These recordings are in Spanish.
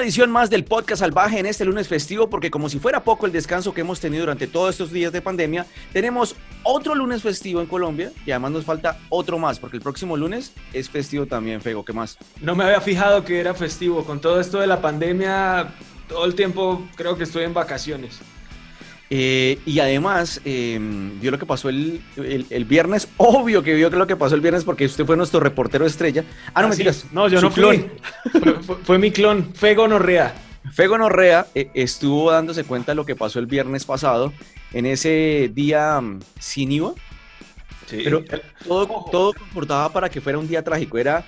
Una edición más del podcast salvaje en este lunes festivo, porque como si fuera poco el descanso que hemos tenido durante todos estos días de pandemia, tenemos otro lunes festivo en Colombia y además nos falta otro más, porque el próximo lunes es festivo también, Fego, ¿qué más? No me había fijado que era festivo. Con todo esto de la pandemia, todo el tiempo creo que estoy en vacaciones. Eh, y además, eh, vio lo que pasó el, el- el viernes. Obvio que vio lo que pasó el viernes porque usted fue nuestro reportero estrella. Ah, no, Ah, sí. mentiras. No, yo Su no fui. clon. Fue, fue- fue mi clon, Fego Norrea. Fego Norrea eh, estuvo dándose cuenta de lo que pasó el viernes pasado en ese día mm, sin IVA. Pero todo, todo comportaba para que fuera un día trágico. Era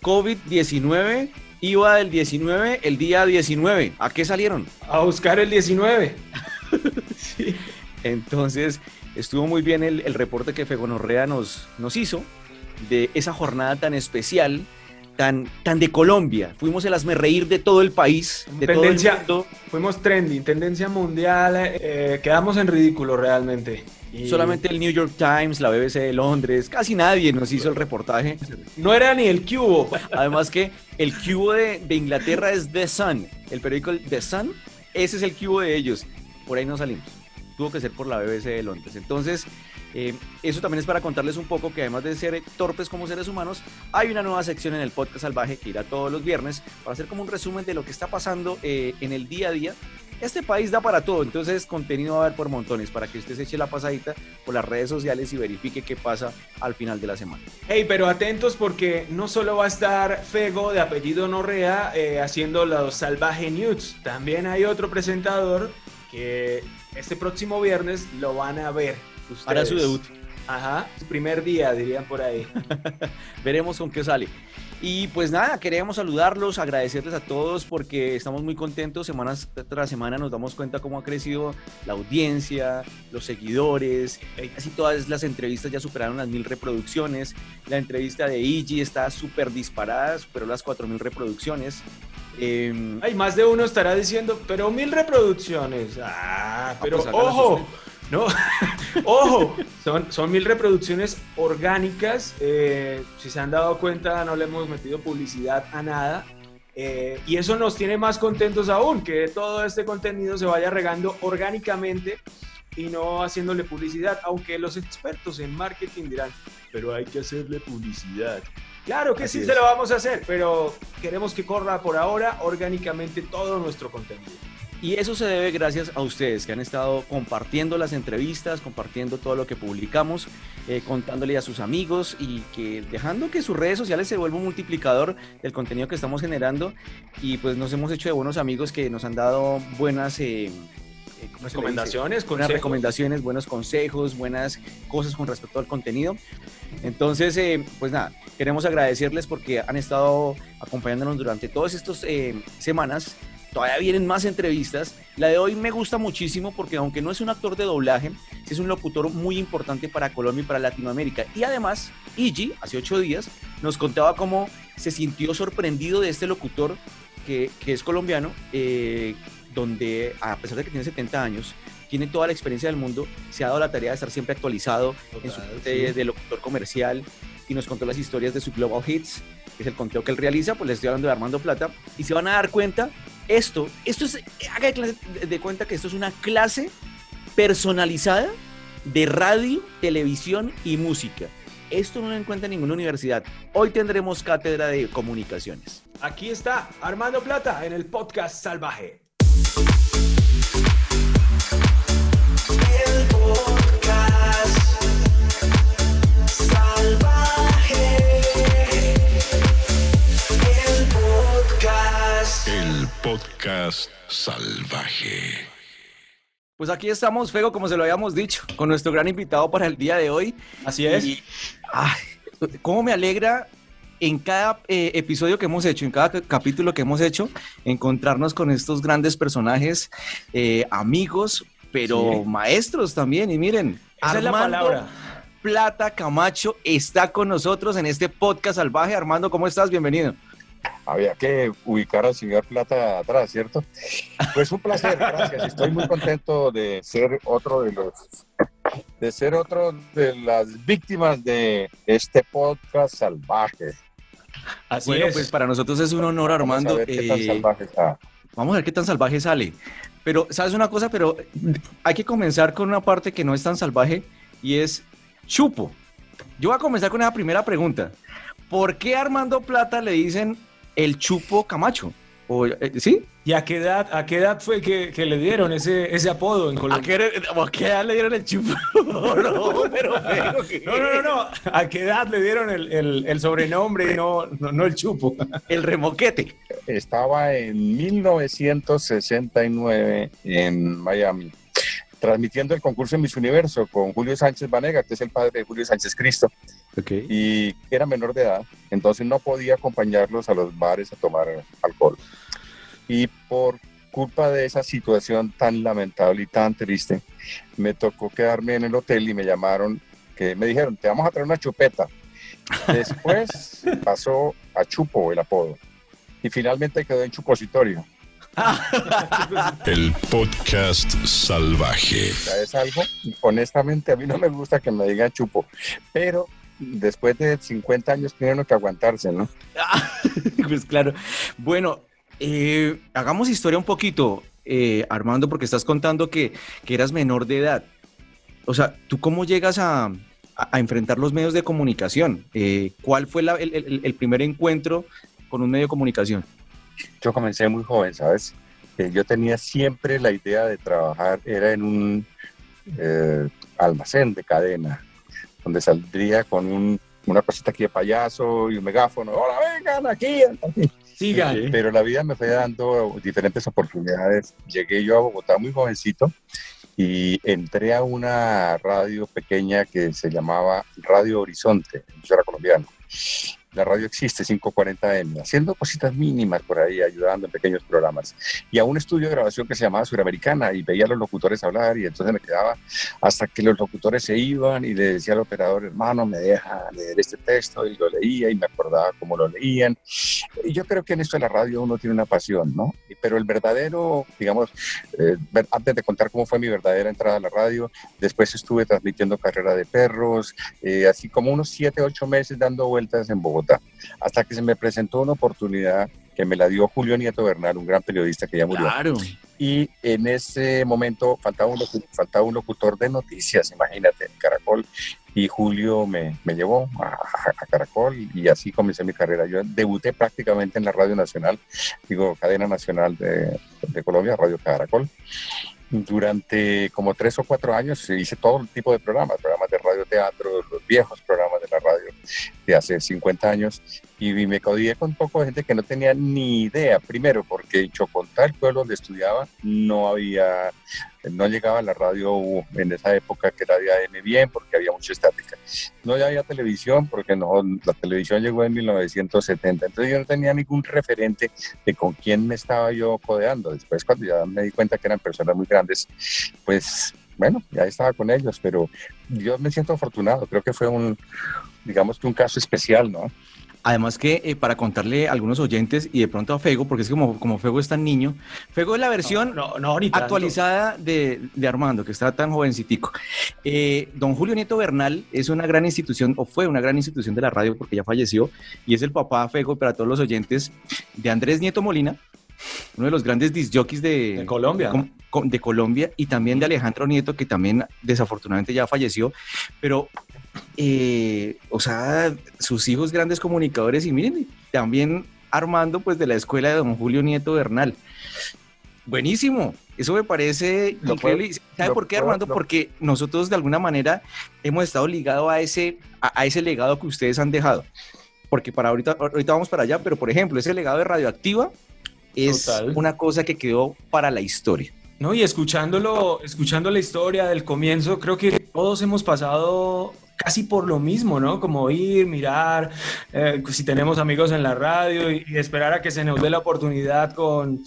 COVID-19, IVA del 19, el día 19. ¿A qué salieron? A buscar el 19. Sí. Entonces, estuvo muy bien el, el reporte que Fegonorrea nos, nos hizo de esa jornada tan especial, tan, tan de Colombia. Fuimos el hazme reír de todo el país, de Tendencia. todo el mundo. Fuimos trending, tendencia mundial. eh, quedamos en ridículo realmente. Y Solamente el New York Times, la BBC de Londres, casi nadie nos hizo el reportaje. No era ni el cubo. Además que el cubo de, de Inglaterra es The Sun, el periódico The Sun, ese es el cubo de ellos. Por ahí no salimos. Tuvo que ser por la BBC de Londres. Entonces, eh, eso también es para contarles un poco que además de ser torpes como seres humanos, hay una nueva sección en el podcast salvaje que irá todos los viernes para hacer como un resumen de lo que está pasando eh, en el día a día. Este país da para todo, entonces contenido va a haber por montones para que usted se eche la pasadita por las redes sociales y verifique qué pasa al final de la semana. Hey, pero atentos porque no solo va a estar Fego de apellido Norrea eh, haciendo los Salvaje News, también hay otro presentador que este próximo viernes lo van a ver. Ustedes. Hará su debut. Ajá, su primer día, dirían por ahí. Veremos con qué sale. Y pues nada, queríamos saludarlos, agradecerles a todos porque estamos muy contentos. Semanas tras semana nos damos cuenta cómo ha crecido la audiencia, los seguidores. Casi todas las entrevistas ya superaron las mil reproducciones. La entrevista de Iggy está súper disparada, superó las cuatro mil reproducciones. Em, Hay más de uno estará diciendo, pero mil reproducciones. Ah, pero pues, hágalas ojo, no, ojo, son, son mil reproducciones orgánicas. eh, si se han dado cuenta, no le hemos metido publicidad a nada. eh, y eso nos tiene más contentos aún, que todo este contenido se vaya regando orgánicamente y no haciéndole publicidad, aunque los expertos en marketing dirán, pero hay que hacerle publicidad. Claro que Así sí es. se lo vamos a hacer, pero queremos que corra por ahora orgánicamente todo nuestro contenido. Y eso se debe gracias a ustedes que han estado compartiendo las entrevistas, compartiendo todo lo que publicamos, eh, contándole a sus amigos y que dejando que sus redes sociales se vuelvan un multiplicador del contenido que estamos generando. Y pues nos hemos hecho de buenos amigos que nos han dado buenas eh, eh. Recomendaciones, buenas recomendaciones, buenos consejos, buenas cosas con respecto al contenido. Entonces, eh, pues nada, queremos agradecerles porque han estado acompañándonos durante todas estas eh, semanas. Todavía vienen más entrevistas. La de hoy me gusta muchísimo porque aunque no es un actor de doblaje, es un locutor muy importante para Colombia y para Latinoamérica. Y además, Iggy, hace ocho días, nos contaba cómo se sintió sorprendido de este locutor que, que es colombiano, eh, donde a pesar de que tiene 70 años, tiene toda la experiencia del mundo, se ha dado la tarea de estar siempre actualizado en su parte sí. de locutor comercial y nos contó las historias de su Global Hits, que es el conteo que él realiza, pues les estoy hablando de Armando Plata, y se van a dar cuenta, esto, esto es, haga de cuenta que esto es una clase personalizada de radio, televisión y música. Esto no lo encuentra en ninguna universidad. Hoy tendremos cátedra de comunicaciones. Aquí está Armando Plata en el podcast Salvaje. El podcast salvaje. El podcast. El podcast salvaje. Pues aquí estamos, Fego, como se lo habíamos dicho, con nuestro gran invitado para el día de hoy. Así es. Y, ay, cómo me alegra en cada eh, episodio que hemos hecho, en cada ca- capítulo que hemos hecho, encontrarnos con estos grandes personajes, eh, amigos, pero Sí. maestros también. Y miren, Esa es la Armando palabra. Plata Camacho está con nosotros en este podcast salvaje. Armando, ¿cómo estás? Bienvenido. Había que ubicar al señor Plata atrás, ¿cierto? Pues un placer, gracias. Estoy muy contento de ser otro de los de ser otro de las víctimas de este podcast salvaje. Así Bueno, es. pues para nosotros es un honor, Vamos Armando. a ver qué tan eh, salvaje está. Vamos a ver qué tan salvaje sale. Pero, ¿sabes una cosa? Pero hay que comenzar con una parte que no es tan salvaje y es chupo. Yo voy a comenzar con esa primera pregunta. ¿Por qué a Armando Plata le dicen el chupo Camacho? O, eh, ¿Sí? ¿Y a qué edad, a qué edad fue que, que le dieron ese, ese apodo en ¿A Colombia? qué, ¿A qué edad le dieron el chupo? no, pero, pero, ¿qué? No, no, no, no. ¿A qué edad le dieron el, el- el sobrenombre y no, no, no el chupo? El remoquete. Estaba en 1969 en Miami, transmitiendo el concurso en Miss Universo con Julio Sánchez Vanega, que es el padre de Julio Sánchez Cristo, y era menor de edad, entonces no podía acompañarlos a los bares a tomar alcohol. Y por culpa de esa situación tan lamentable y tan triste, me tocó quedarme en el hotel y me llamaron, que me dijeron, te vamos a traer una chupeta. Después pasó a Chupo el apodo y finalmente quedó en Chupositorio. El podcast salvaje. Es algo, honestamente a mí no me gusta que me digan Chupo, pero después de 50 años tiene uno que aguantarse, ¿no? pues claro. Bueno, eh, hagamos historia un poquito, eh, Armando, porque estás contando que, que eras menor de edad. O sea, ¿tú cómo llegas a, a- a enfrentar los medios de comunicación? Eh, ¿Cuál fue la- el, el- el primer encuentro con un medio de comunicación? Yo comencé muy joven, ¿sabes? Eh, yo tenía siempre la idea de trabajar, era en un eh, almacén de cadena, donde saldría con un- una cosita aquí de payaso y un megáfono, hola, vengan aquí. Sigan. Pero la vida me fue dando diferentes oportunidades. Llegué yo a Bogotá muy jovencito y entré a una radio pequeña que se llamaba Radio Horizonte, yo era colombiano. La radio existe, 540M, haciendo cositas mínimas por ahí, ayudando en pequeños programas. Y a un estudio de grabación que se llamaba Suramericana y veía a los locutores hablar y entonces me quedaba hasta que los locutores se iban y le decía al operador, hermano, me deja leer este texto y lo leía y me acordaba cómo lo leían. Y yo creo que en esto de la radio uno tiene una pasión, ¿no? Pero el verdadero, digamos, eh, antes de contar cómo fue mi verdadera entrada a la radio, después estuve transmitiendo carrera de perros, eh, así como unos siete, ocho meses dando vueltas en Bogotá, hasta que se me presentó una oportunidad que me la dio Julio Nieto Bernal, un gran periodista que ya murió. Claro. Y en ese momento faltaba un, locu- faltaba un locutor de noticias, imagínate, en Caracol. Y Julio me, me llevó a, a Caracol y así comencé mi carrera. Yo debuté prácticamente en la Radio Nacional, digo, cadena nacional de, de Colombia, Radio Caracol. Durante como tres o cuatro años hice todo tipo de programas, programas de radioteatro, los viejos programas de la radio de hace 50 años y me codié con un poco de gente que no tenía ni idea. Primero, porque en Chocontá, el pueblo donde estudiaba, no había, no llegaba la radio en esa época que era de AM bien, porque había mucha estática. No había televisión, porque no, la televisión llegó en 1970. Entonces yo no tenía ningún referente de con quién me estaba yo codeando. Después, cuando ya me di cuenta que eran personas muy grandes, pues bueno, ya estaba con ellos, pero yo me siento afortunado. Creo que fue un, digamos que un caso especial, ¿no? Además que eh, para contarle a algunos oyentes y de pronto a Fego, porque es que como, como Fego es tan niño, Fego es la versión No, actualizada de, de Armando, que está tan jovencitico. Eh, don Julio Nieto Bernal es una gran institución, o fue una gran institución de la radio porque ya falleció, y es el papá Fego para todos los oyentes de Andrés Nieto Molina, uno de los grandes disjockeys de, De Colombia, de Colombia, y también de Alejandro Nieto, que también desafortunadamente ya falleció, pero, eh, o sea, sus hijos grandes comunicadores, y miren, también Armando, pues de la escuela de don Julio Nieto Bernal. Buenísimo, eso me parece Lo increíble. ¿Sabe por qué, puedo- Armando? lo- Porque nosotros de alguna manera hemos estado ligados a ese, a, a ese legado que ustedes han dejado. Porque para ahorita, ahorita vamos para allá, pero por ejemplo, ese legado de Radioactiva es Total. una cosa que quedó para la historia. No, y escuchándolo, escuchando la historia del comienzo, creo que todos hemos pasado casi por lo mismo, ¿no? Como ir, mirar, eh, si tenemos amigos en la radio y, y esperar a que se nos dé la oportunidad con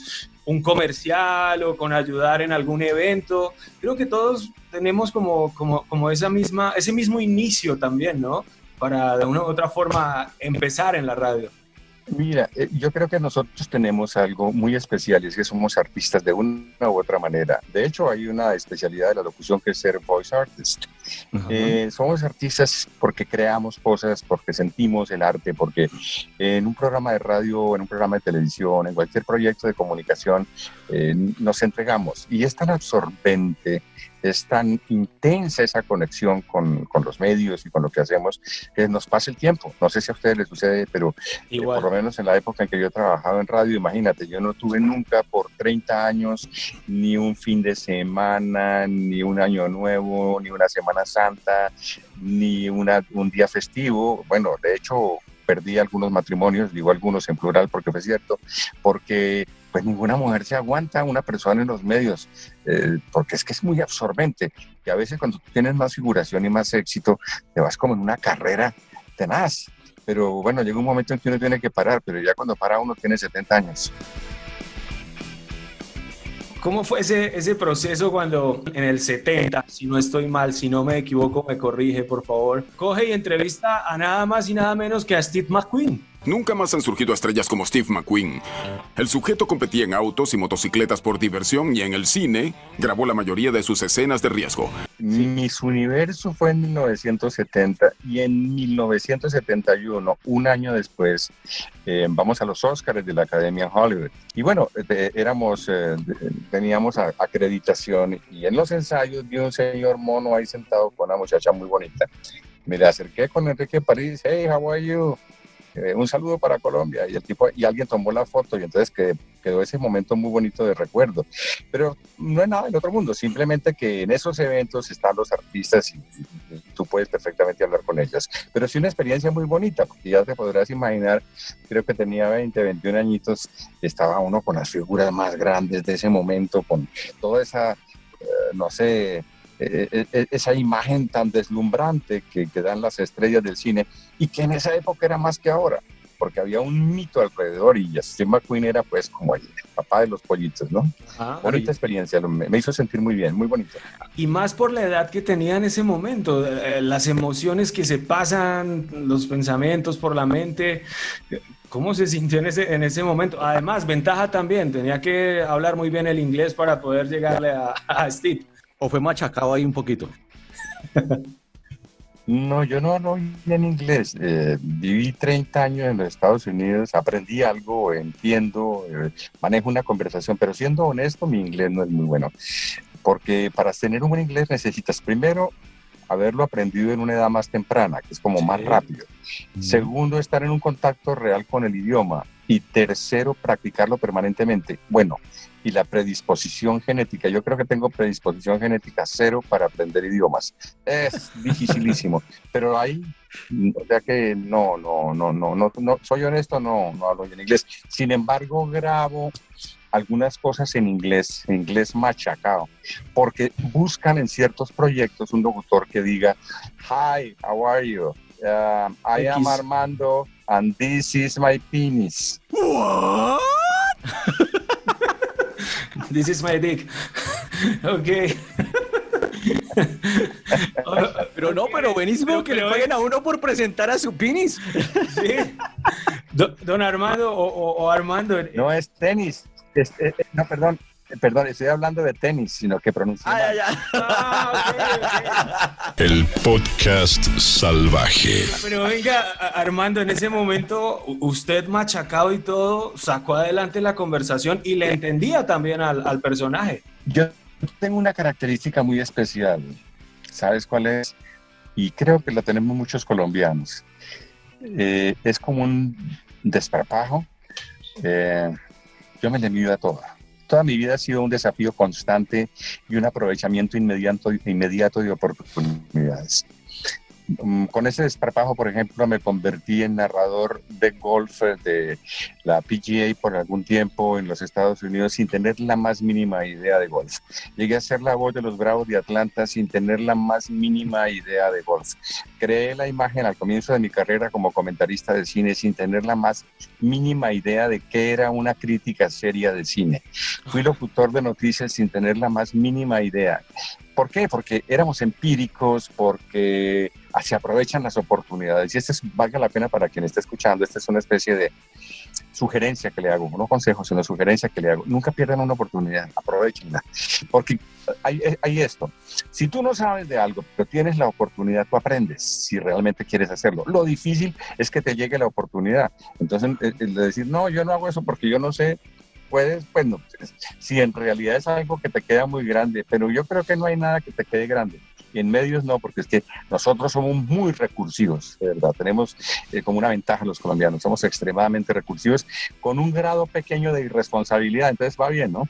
un comercial o con ayudar en algún evento. Creo que todos tenemos como, como, como esa misma, ese mismo inicio también, ¿no? Para de una u otra forma empezar en la radio. Mira, eh, yo creo que nosotros tenemos algo muy especial y es que somos artistas de una u otra manera. De hecho, hay una especialidad de la locución que es ser voice artist. Eh, somos artistas porque creamos cosas, porque sentimos el arte, porque en un programa de radio, en un programa de televisión, en cualquier proyecto de comunicación, eh, nos entregamos. Y es tan absorbente es tan intensa esa conexión con, con, los medios y con lo que hacemos que nos pasa el tiempo. No sé si a ustedes les sucede, pero eh, por lo menos en la época en que yo he trabajado en radio, imagínate, yo no tuve nunca por 30 años ni un fin de semana, ni un año nuevo, ni una Semana Santa, ni una, un día festivo. Bueno, de hecho, perdí algunos matrimonios, digo algunos en plural porque fue cierto, porque pues ninguna mujer se aguanta a una persona en los medios, eh, porque es que es muy absorbente. Y a veces cuando tienes más figuración y más éxito, te vas como en una carrera tenaz. Pero bueno, llega un momento en que uno tiene que parar, pero ya cuando para uno tiene 70 años. ¿Cómo fue ese, ese proceso cuando en el 70, si no estoy mal, si no me equivoco, me corrige, por favor, coge y entrevista a nada más y nada menos que a Steve McQueen? Nunca más han surgido estrellas como Steve McQueen. El sujeto competía en autos y motocicletas por diversión y en el cine grabó la mayoría de sus escenas de riesgo. Miss Universo fue en 1970 y en 1971, un año después, eh, vamos a los Oscars de la Academia Hollywood. Y bueno, éramos, eh, teníamos acreditación y en los ensayos vi un señor mono ahí sentado con una muchacha muy bonita. Me le acerqué con Enrique París, hey, how are you? Eh, un saludo para Colombia y el tipo y alguien tomó la foto y entonces que, quedó ese momento muy bonito de recuerdo. Pero no es nada del otro mundo, simplemente que en esos eventos están los artistas y, tú puedes perfectamente hablar con ellos. Pero sí una experiencia muy bonita, porque ya te podrás imaginar, creo que tenía 20, 21 añitos, estaba uno con las figuras más grandes de ese momento, con toda esa, eh, no sé, eh, eh, esa imagen tan deslumbrante que, que, dan las estrellas del cine y que en esa época era más que ahora, porque había un mito alrededor y Steve McQueen era pues como el papá de los pollitos, ¿no? bonita experiencia, me, me, hizo sentir muy bien, muy bonito. Y más por la edad que tenía en ese momento, eh, las emociones que se pasan, los pensamientos por la mente, ¿Cómo se sintió en ese, en ese momento? Además, ventaja también, tenía que hablar muy bien el inglés para poder llegarle a, a Steve. ¿O fue machacado ahí un poquito? No, yo no hablo en inglés. Eh, viví 30 años en los Estados Unidos, aprendí algo, entiendo, eh, manejo una conversación, pero siendo honesto, mi inglés no es muy bueno. Porque para tener un buen inglés necesitas primero haberlo aprendido en una edad más temprana, que es como más rápido. Segundo, estar en un contacto real con el idioma. Y tercero, practicarlo permanentemente. Bueno, y la predisposición genética. Yo creo que tengo predisposición genética cero para aprender idiomas. Es dificilísimo, pero ahí, sea que no, no, no, no, no, no, soy honesto, no, no hablo en inglés. Sin embargo, grabo algunas cosas en inglés, en inglés machacado, porque buscan en ciertos proyectos un locutor que diga, hi, how are you? Uh, I am Armando and this is my penis. What? This is my dick. ok. pero no, pero buenísimo que le paguen a uno por presentar a su penis. sí. Don, Armando o, Armando. No es tenis. no, perdón. Perdón, estoy hablando de tenis, sino que pronuncia. Ah, El podcast salvaje. Pero venga, Armando, en ese momento usted machacado y todo, sacó adelante la conversación y le entendía también al, personaje. Yo tengo una característica muy especial. ¿Sabes cuál es? Y creo que la tenemos muchos colombianos. Eh, es como un desparpajo. Eh, yo me le mido a toda toda mi vida ha sido un desafío constante y un aprovechamiento inmediato, inmediato de oportunidades. Mm, con ese desparpajo, por ejemplo, me convertí en narrador de golf eh, de la PGA por algún tiempo en los Estados Unidos sin tener la más mínima idea de golf. Llegué a ser la voz de los Bravos de Atlanta sin tener la más mínima idea de golf. Creé la imagen al comienzo de mi carrera como comentarista de cine sin tener la más mínima idea de qué era una crítica seria de cine. Fui locutor de noticias sin tener la más mínima idea. ¿Por qué? Porque éramos empíricos, porque se aprovechan las oportunidades. Y esto es, valga la pena para quien esté escuchando, esta es una especie de sugerencia que le hago, no consejo, sino sugerencia que le hago. Nunca pierdan una oportunidad, aprovechenla. Porque hay, hay esto, si tú no sabes de algo, pero tienes la oportunidad, tú aprendes si realmente quieres hacerlo. Lo difícil es que te llegue la oportunidad. Entonces, el, el de decir, no, yo no hago eso porque yo no sé, puedes, pues no, si en realidad es algo que te queda muy grande, pero yo creo que no hay nada que te quede grande. Y en medios no, porque es que nosotros somos muy recursivos, de verdad. Tenemos eh, como una ventaja los colombianos, somos extremadamente recursivos con un grado pequeño de irresponsabilidad, entonces va bien, ¿no?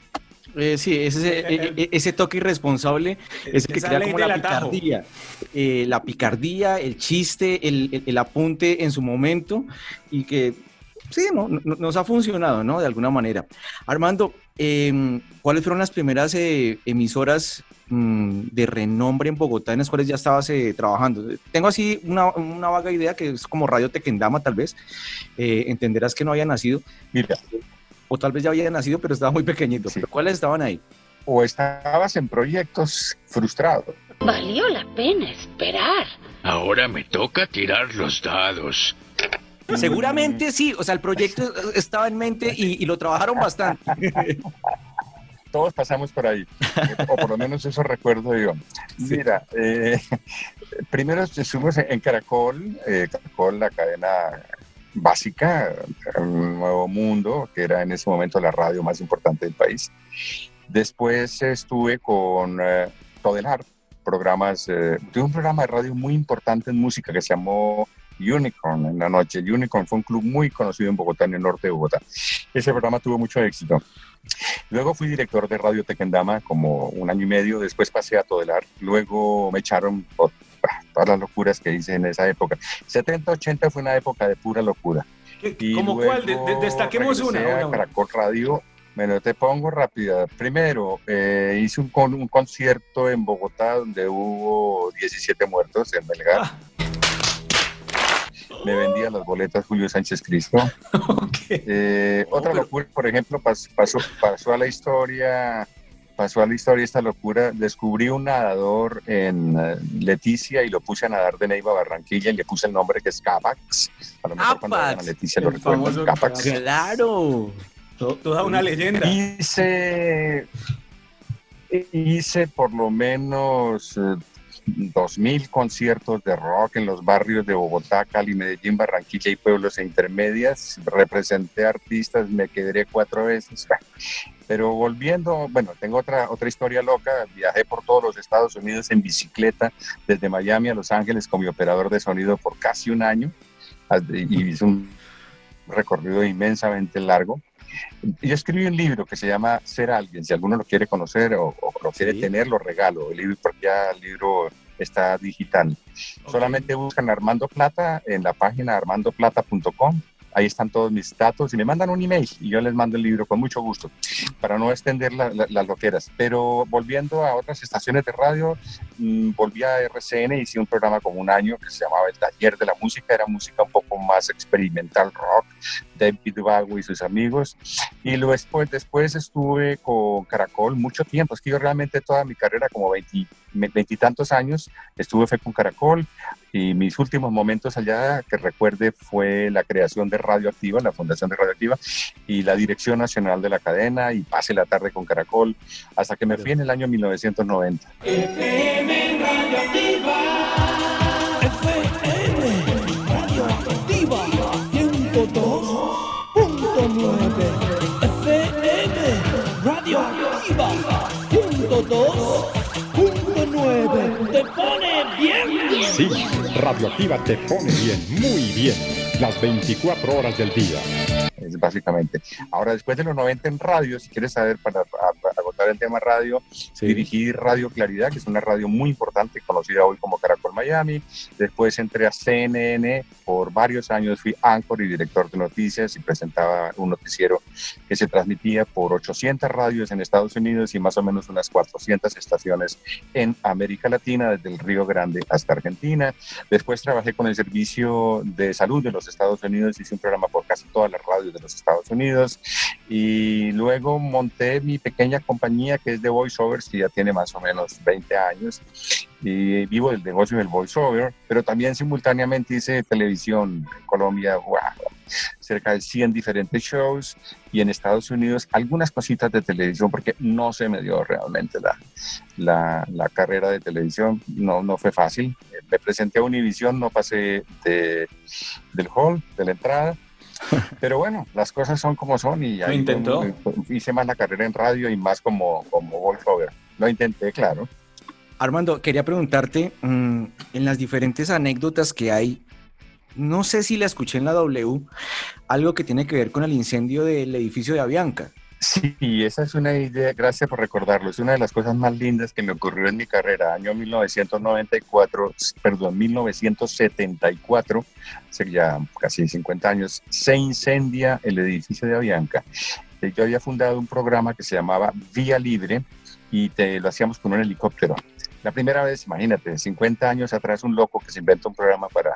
Eh, sí, ese, eh, eh, ese toque irresponsable es el que crea como la picardía. Eh, la picardía, el chiste, el, el- el apunte en su momento y que sí, no, No- nos ha funcionado, ¿no? De alguna manera. Armando, eh, ¿cuáles fueron las primeras eh, emisoras mm, de renombre en Bogotá en las cuales ya estabas eh, trabajando? Tengo así una, una vaga idea que es como Radio Tequendama, tal vez. Eh, entenderás que no había nacido, Mira, o tal vez ya había nacido, pero estaba muy pequeñito. Sí. ¿Pero ¿Cuáles estaban ahí? o estabas en proyectos frustrados, Valió la pena esperar. Ahora me toca tirar los dados. Seguramente sí, o sea, el proyecto estaba en mente y, y lo trabajaron bastante. todos pasamos por ahí, o por lo menos eso recuerdo yo. Mira, eh, primero estuvimos en Caracol, eh, Caracol, la cadena básica, un nuevo mundo, que era en ese momento la radio más importante del país. Después estuve con eh, Todelar, programas, eh, tuve un programa de radio muy importante en música que se llamó Unicorn en la noche. Unicorn fue un club muy conocido en Bogotá, en el norte de Bogotá. Ese programa tuvo mucho éxito. Luego fui director de Radio Tequendama como un año y medio, después pasé a Todelar, luego me echaron por ah, todas las locuras que hice en esa época. 70-80 fue una época de pura locura. ¿Qué- Y ¿Cómo cuál? De- de- destaquemos una. una, una. Caracol Radio. Bueno, te pongo rápida. Primero, eh, hice un, con- un concierto en Bogotá donde hubo 17 muertos en Melgar. Ah. Me vendía las boletas Julio Sánchez Cristo. Ok. Eh, otra pero- locura, por ejemplo, pas- pasó, pasó a la historia, pasó a la historia esta locura. Descubrí un nadador en eh, Leticia y lo puse a nadar de Neiva Barranquilla y le puse el nombre que es Capax. A lo mejor cuando a Leticia lo famoso Capax. Claro. To- Toda una leyenda. Hice, hice por lo menos eh, 2.000 conciertos de rock en los barrios de Bogotá, Cali, Medellín, Barranquilla y pueblos intermedias. Representé artistas, me quedé cuatro veces. Pero volviendo, bueno, tengo otra, otra historia loca. Viajé por todos los Estados Unidos en bicicleta, desde Miami a Los Ángeles con mi operador de sonido por casi un año. Y hice un recorrido inmensamente largo. Yo escribí un libro que se llama Ser Alguien. Si alguno lo quiere conocer o, o lo quiere Sí. tener, lo regalo. El libro, ya el libro está digital. Solamente buscan Armando Plata en la página armandoplata.com. Ahí están todos mis datos y me mandan un email y yo les mando el libro con mucho gusto para no extender la- la- las loqueras. Pero volviendo a otras estaciones de radio, mm, volví a RCN, hice un programa como un año que se llamaba El Taller de la Música, era música un poco más experimental, rock, David Bowie y sus amigos. Y luego después, después estuve con Caracol mucho tiempo, es que yo realmente toda mi carrera, como veintitantos años, estuve fue con Caracol y mis últimos momentos allá que recuerde fue la creación de Radioactiva, la fundación de Radioactiva y la dirección nacional de la cadena y pase la tarde con Caracol hasta que me fui en el año 1990. Radioactiva 102.9 FM Radioactiva 102.9 Te pone bien Sí, Radioactiva te pone bien, muy bien, las 24 horas del día. es básicamente. Ahora, después de los 90 en radio, si quieres saber, para, el tema radio, dirigí Radio Claridad, que es una radio muy importante, conocida hoy como Caracol Miami. Después entré a CNN, por varios años fui anchor y director de noticias y presentaba un noticiero que se transmitía por 800 radios en Estados Unidos y más o menos unas 400 estaciones en América Latina, desde el Río Grande hasta Argentina. Después trabajé con el Servicio de Salud de los Estados Unidos, hice un programa por casi todas las radios de los Estados Unidos y luego monté mi pequeña compañía que es de voiceovers, que ya tiene más o menos 20 años y vivo del negocio del voiceover, pero también simultáneamente hice televisión en Colombia, wow, cerca de 100 diferentes shows y en Estados Unidos algunas cositas de televisión porque no se me dio realmente la, la, la carrera de televisión, no, no fue fácil. Me presenté a Univision, no pasé de, del hall, de la entrada. Pero bueno, las cosas son como son y Lo ahí intentó. hice más la carrera en radio y más como, como voiceover. Lo intenté, claro. Armando, quería preguntarte, mm, en las diferentes anécdotas que hay, no sé si la escuché en la W, algo que tiene que ver con el incendio del edificio de Avianca. Sí, esa es una idea, gracias por recordarlo, es una de las cosas más lindas que me ocurrió en mi carrera, año 1994, perdón, 1974, hace ya casi 50 años, se incendia el edificio de Avianca. Eh, Yo había fundado un programa que se llamaba Vía Libre y te, lo hacíamos con un helicóptero. La primera vez, imagínate, 50 años atrás, un loco que se inventa un programa para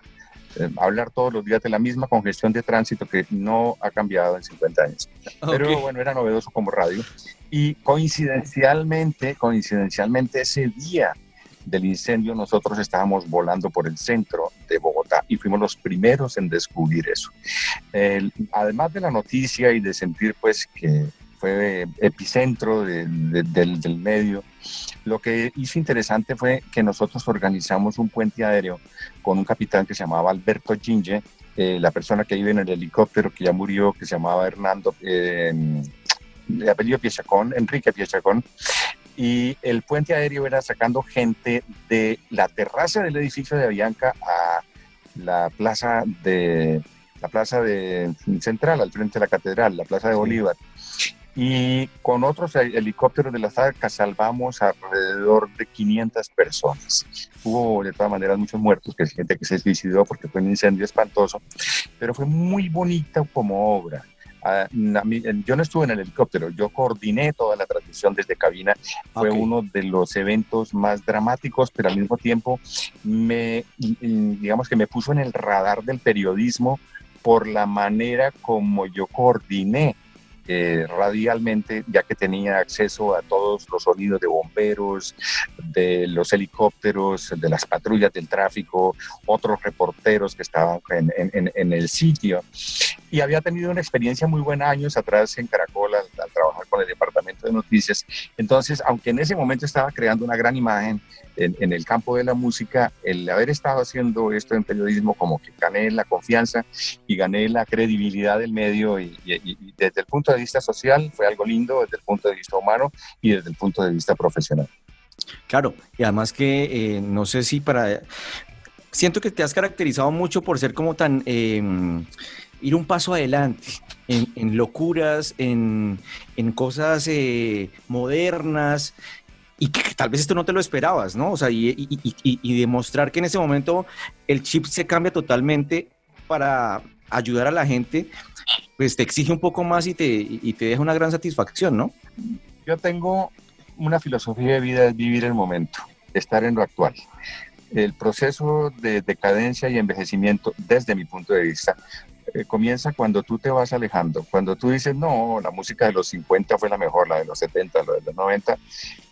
eh, hablar todos los días de la misma congestión de tránsito que no ha cambiado en 50 años. Pero Ok. bueno, era novedoso como radio. Y coincidencialmente, coincidencialmente ese día del incendio nosotros estábamos volando por el centro de Bogotá y fuimos los primeros en descubrir eso. Además de la noticia y de sentir pues que fue epicentro de- de- del, del medio, lo que hizo interesante fue que nosotros organizamos un puente aéreo con un capitán que se llamaba Alberto Ginge, eh, la persona que iba en el helicóptero que ya murió, que se llamaba Hernando, eh, de apellido Piechacón, Enrique Piechacón, y el puente aéreo era sacando gente de la terraza del edificio de Avianca a la plaza de la plaza de central al frente de la catedral, la plaza de Bolívar. Y con otros he- helicópteros de la FARC salvamos alrededor de 500 personas. Hubo de todas maneras muchos muertos, que es gente que se suicidó porque fue un incendio espantoso, pero fue muy bonita como obra. Ah, yo no estuve en el helicóptero, yo coordiné toda la transmisión desde cabina. Fue Ok. uno de los eventos más dramáticos, pero al mismo tiempo me, digamos que me puso en el radar del periodismo por la manera como yo coordiné eh, radialmente, ya que tenía acceso a todos los sonidos de bomberos, de los helicópteros, de las patrullas del tráfico, otros reporteros que estaban en, el sitio. Y había tenido una experiencia muy buena años atrás en Caracol al, al trabajar con el departamento de noticias. Entonces, aunque en ese momento estaba creando una gran imagen en, en el campo de la música, el haber estado haciendo esto en periodismo como que gané la confianza y gané la credibilidad del medio y, y- y desde el punto de vista social fue algo lindo, desde el punto de vista humano y desde el punto de vista profesional. Claro, y además que eh, no sé si para... Siento que te has caracterizado mucho por ser como tan... eh, ir un paso adelante en, en locuras, en, en cosas eh, modernas y que, tal vez esto no te lo esperabas, ¿no? O sea, y- y- y- y demostrar que en ese momento el chip se cambia totalmente para ayudar a la gente, pues te exige un poco más y te, y te deja una gran satisfacción, ¿no? Yo tengo una filosofía de vida, es vivir el momento, estar en lo actual. El proceso de decadencia y envejecimiento, desde mi punto de vista, eh, comienza cuando tú te vas alejando, cuando tú dices, no, la música de los 50 fue la mejor, la de los 70, la de los 90,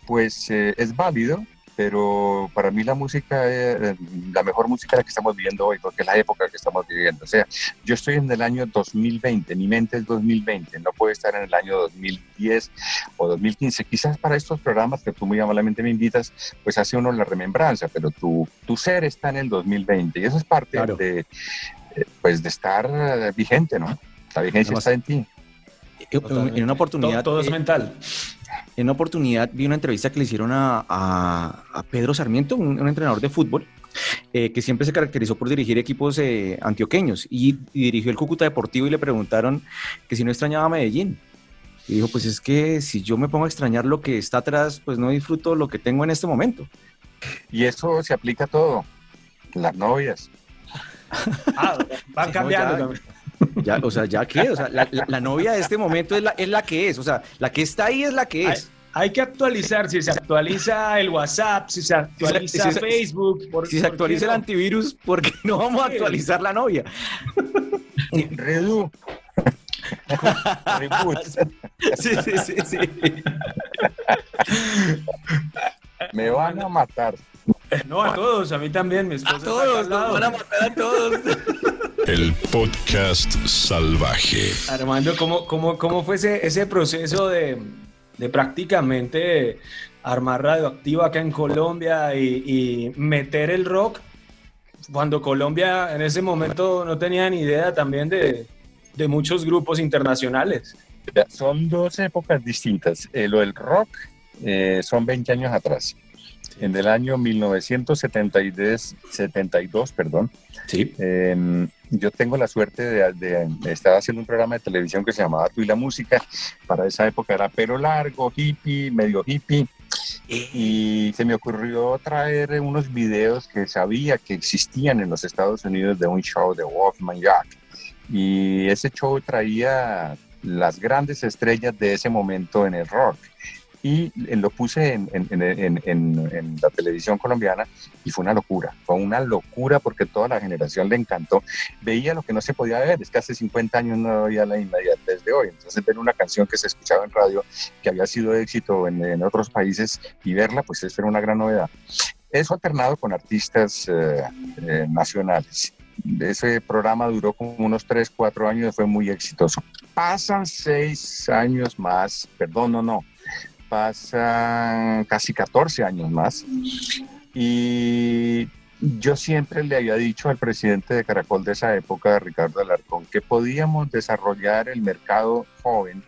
pues eh, es válido, pero para mí la música, eh, la mejor música es la que estamos viviendo hoy, porque es la época que estamos viviendo. O sea, yo estoy en el año 2020, mi mente es 2020, no puedo estar en el año 2010 o 2015. Quizás para estos programas que tú muy amablemente me invitas, pues hace uno la remembranza, pero tu, tu ser está en el 2020 y eso es parte Claro. de, eh, pues de estar vigente, ¿no? La vigencia Además, está en ti. En- En una oportunidad... Todo, todo es eh, mental. En una oportunidad vi una entrevista que le hicieron a, a- a Pedro Sarmiento, un, un entrenador de fútbol, eh, que siempre se caracterizó por dirigir equipos eh, antioqueños y, y dirigió el Cúcuta Deportivo y le preguntaron que si no extrañaba a Medellín. Y dijo, pues es que si yo me pongo a extrañar lo que está atrás, pues no disfruto lo que tengo en este momento. Y eso se aplica a todo. Las novias. Ah, van Sí, no, cambiando. ya. Ya, o sea, ya que, o sea, la, la- la novia de este momento es la, es la que es, o sea, la que está ahí es la que es. Hay que actualizar, si se actualiza el WhatsApp, si se actualiza si se- Facebook. por- Si se ¿por qué actualiza el no? antivirus, ¿por qué no vamos a actualizar la novia? Redu. Sí, sí, sí, sí. Me van a matar. No, a todos, a mí también, mi esposa. A todos, nos van a matar a todos. El podcast salvaje. Armando, ¿cómo, cómo, cómo fue ese, ese proceso de, de prácticamente armar radioactiva acá en Colombia y, y meter el rock cuando Colombia en ese momento no tenía ni idea también de, de muchos grupos internacionales? Son dos épocas distintas. Eh, lo del rock eh, son 20 años atrás. En el año 1972, 72, perdón, Sí. eh, yo tengo la suerte de, de- de estar haciendo un programa de televisión que se llamaba Tú y la Música. Para esa época era pelo largo, hippie, medio hippie. Y se me ocurrió traer unos videos que sabía que existían en los Estados Unidos de un show de Wolfman Jack. Y ese show traía las grandes estrellas de ese momento en el rock. Y eh, lo puse en, en- en- en- la televisión colombiana y fue una locura. Fue una locura porque toda la generación le encantó. Veía lo que no se podía ver. Es que hace 50 años no había la inmediatez de hoy. Entonces, ver una canción que se escuchaba en radio que había sido éxito en, otros países y verla, pues eso era una gran novedad. Eso alternado con artistas eh, eh, nacionales. Ese programa duró como unos 3, 4 años fue muy exitoso. Pasan 6 años más, perdón, no, no, pasan casi 14 años más. Y yo siempre le había dicho al presidente de Caracol de esa época, Ricardo Alarcón, que podíamos desarrollar el mercado joven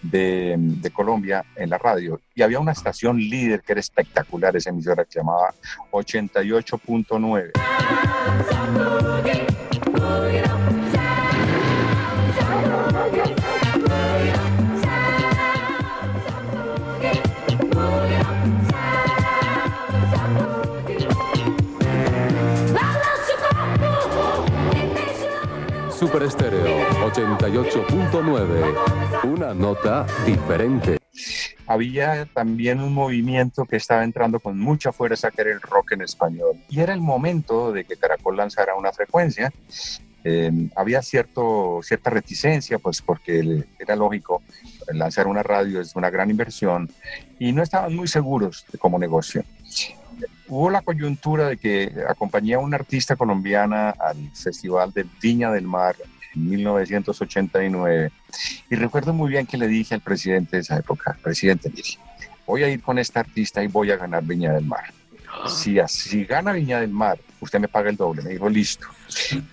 de, Colombia en la radio. Y había una estación líder que era espectacular, esa emisora que se llamaba 88.9. Super Estéreo 88.9. Una nota diferente. había también un movimiento que estaba entrando con mucha fuerza que era el rock en español. Y era el momento de que Caracol lanzara una frecuencia. Eh, había cierto, cierta reticencia, pues porque era lógico, lanzar una radio es una gran inversión y no estaban muy seguros de cómo negocio. Hubo la coyuntura de que acompañé a una artista colombiana al Festival de Viña del Mar en 1989 y recuerdo muy bien que le dije al presidente de esa época, presidente, mire, voy a ir con esta artista y voy a ganar Viña del Mar. Si, así gana Viña del Mar, usted me paga el doble. Me dijo, listo.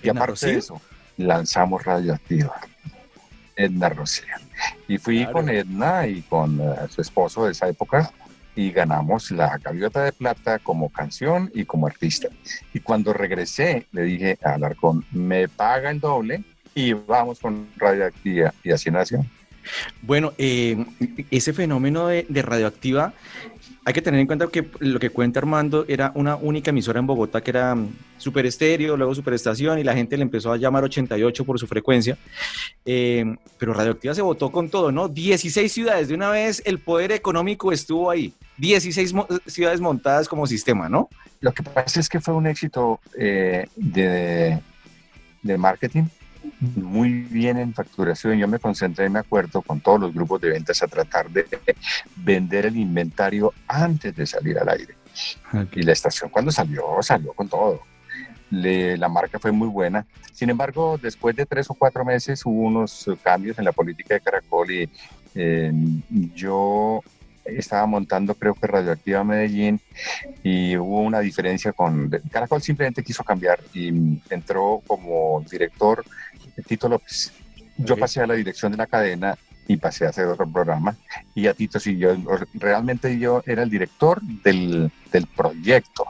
Y ¿Edna aparte de eso, lanzamos Radioactiva. Edna Rocío. Y fui Claro. con Edna y con eh, su esposo de esa época y ganamos la Gaviota de Plata como canción y como artista. Y cuando regresé, le dije a Alarcón, me paga el doble y vamos con Radioactiva. Y así nació. Bueno, eh, ese fenómeno de, de radioactiva, hay que tener en cuenta que lo que cuenta Armando era una única emisora en Bogotá que era mm, Super Estéreo, luego Superestación y la gente le empezó a llamar 88 por su frecuencia. Eh, pero radioactiva se votó con todo, ¿no? 16 ciudades, de una vez el poder económico estuvo ahí. 16 mo- ciudades montadas como sistema, ¿no? Lo que pasa es que fue un éxito eh, de marketing muy bien en facturación. Yo me concentré, me acuerdo, con todos los grupos de ventas a tratar de vender el inventario antes de salir al aire. Y la estación cuando salió, salió con todo. Le- la marca fue muy buena. Sin embargo, después de tres o cuatro meses hubo unos cambios en la política de Caracol y eh, yo estaba montando creo que Radioactiva Medellín y hubo una diferencia con Caracol simplemente quiso cambiar y entró como director Tito López. Yo Ok. pasé a la dirección de la cadena y pasé a hacer otro programa y a Tito siguió. Realmente yo era el director del, del proyecto.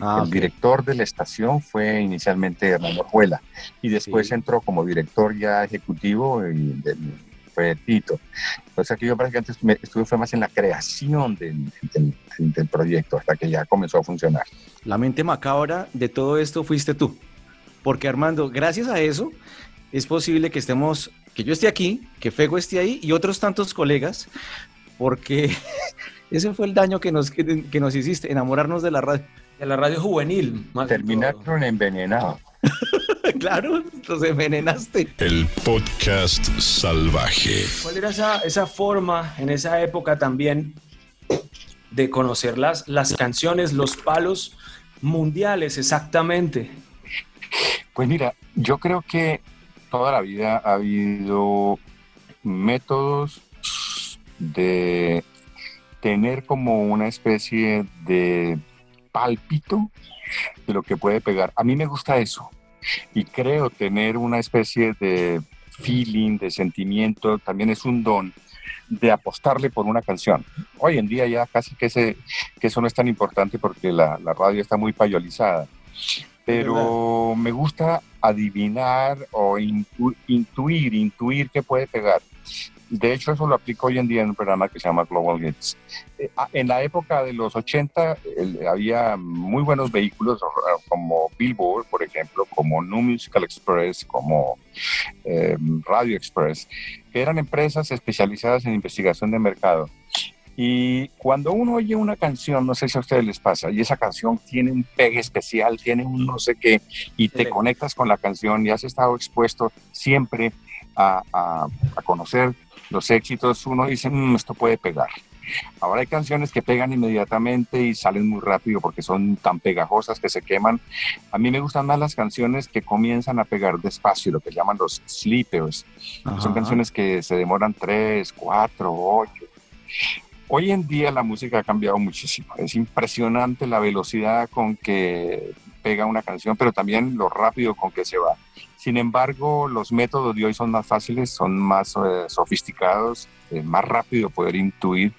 Ah, el ok. director de la estación fue inicialmente Hernán Orjuela y después Sí. entró como director ya ejecutivo y del- fue Tito. Sea que yo prácticamente me- estuve fue más en la creación del, del- del proyecto hasta que ya comenzó a funcionar. La mente macabra de todo esto fuiste tú. Porque Armando, gracias a eso, es posible que estemos, que yo esté aquí, que Fego esté ahí y otros tantos colegas, porque ese fue el daño que nos, que, que nos hiciste, enamorarnos de la radio. De la radio juvenil, más. Terminaron envenenados. claro, los envenenaste. El podcast salvaje. ¿Cuál era esa, esa forma en esa época también de conocer las, las canciones, los palos mundiales exactamente? Pues mira, Yo creo que toda la vida ha habido métodos de tener como una especie de pálpito de lo que puede pegar. A mí me gusta eso y creo tener una especie de feeling, de sentimiento, también es un don de apostarle por una canción. Hoy en día ya casi que, eso no es tan importante porque la, la radio está muy payolizada. Pero me gusta adivinar o intu- intuir, intuir que puede pegar. De hecho, eso lo aplico hoy en día en un programa que se llama Global Hits. Eh, En la época de los 80 el- había muy buenos vehículos eh, como Billboard, por ejemplo, como New Musical Express, como eh, Radio Express, que eran empresas especializadas en investigación de mercado. Y cuando uno oye una canción, no sé si a ustedes les pasa, y esa canción tiene un pegue especial, tiene un no sé qué, y te conectas con la canción y has estado expuesto siempre a, a- a conocer los éxitos, uno dice, "Mm, esto puede pegar. Ahora hay canciones que pegan inmediatamente y salen muy rápido porque son tan pegajosas que se queman. A mí me gustan más las canciones que comienzan a pegar despacio, lo que llaman los sleepers. Ajá. Son canciones que se demoran tres, cuatro, ocho. Hoy en día la música ha cambiado muchísimo. Es impresionante la velocidad con que pega una canción, pero también lo rápido con que se va. Sin embargo, los métodos de hoy son más fáciles, son más eh, sofisticados, es más rápido poder intuir.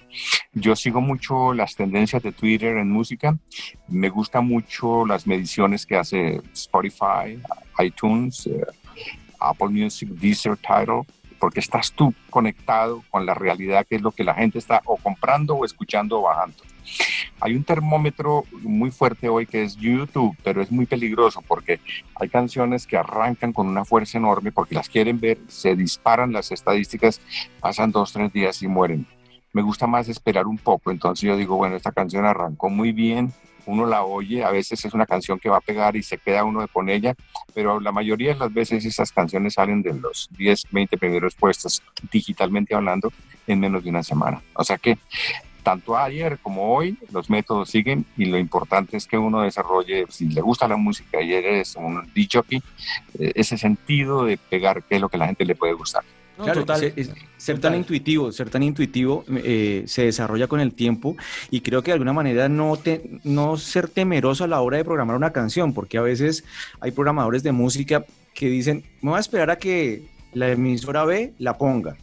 Yo sigo mucho las tendencias de Twitter en música. Me gustan mucho las mediciones que hace Spotify, iTunes, eh, Apple Music, Deezer, Tidal, porque estás tú conectado con la realidad, que es lo que la gente está o comprando o escuchando o bajando. Hay un termómetro muy fuerte hoy que es YouTube, pero es muy peligroso porque hay canciones que arrancan con una fuerza enorme porque las quieren ver, se disparan las estadísticas, pasan dos, tres días y mueren. Me gusta más esperar un poco, entonces yo digo, bueno, esta canción arrancó muy bien, uno la oye, a veces es una canción que va a pegar y se queda uno con ella, pero la mayoría de las veces esas canciones salen de los 10, 20 primeros puestos, digitalmente hablando, en menos de una semana. O sea que tanto ayer como hoy los métodos siguen y lo importante es que uno desarrolle, si le gusta la música y eres un DJ, eh, ese sentido de pegar qué es lo que la gente le puede gustar. Claro, ser, es- ser tan intuitivo, ser tan intuitivo eh, se desarrolla con el tiempo y creo que de alguna manera no, te, no ser temeroso a la hora de programar una canción, porque a veces hay programadores de música que dicen, me voy a esperar a que la emisora B la ponga.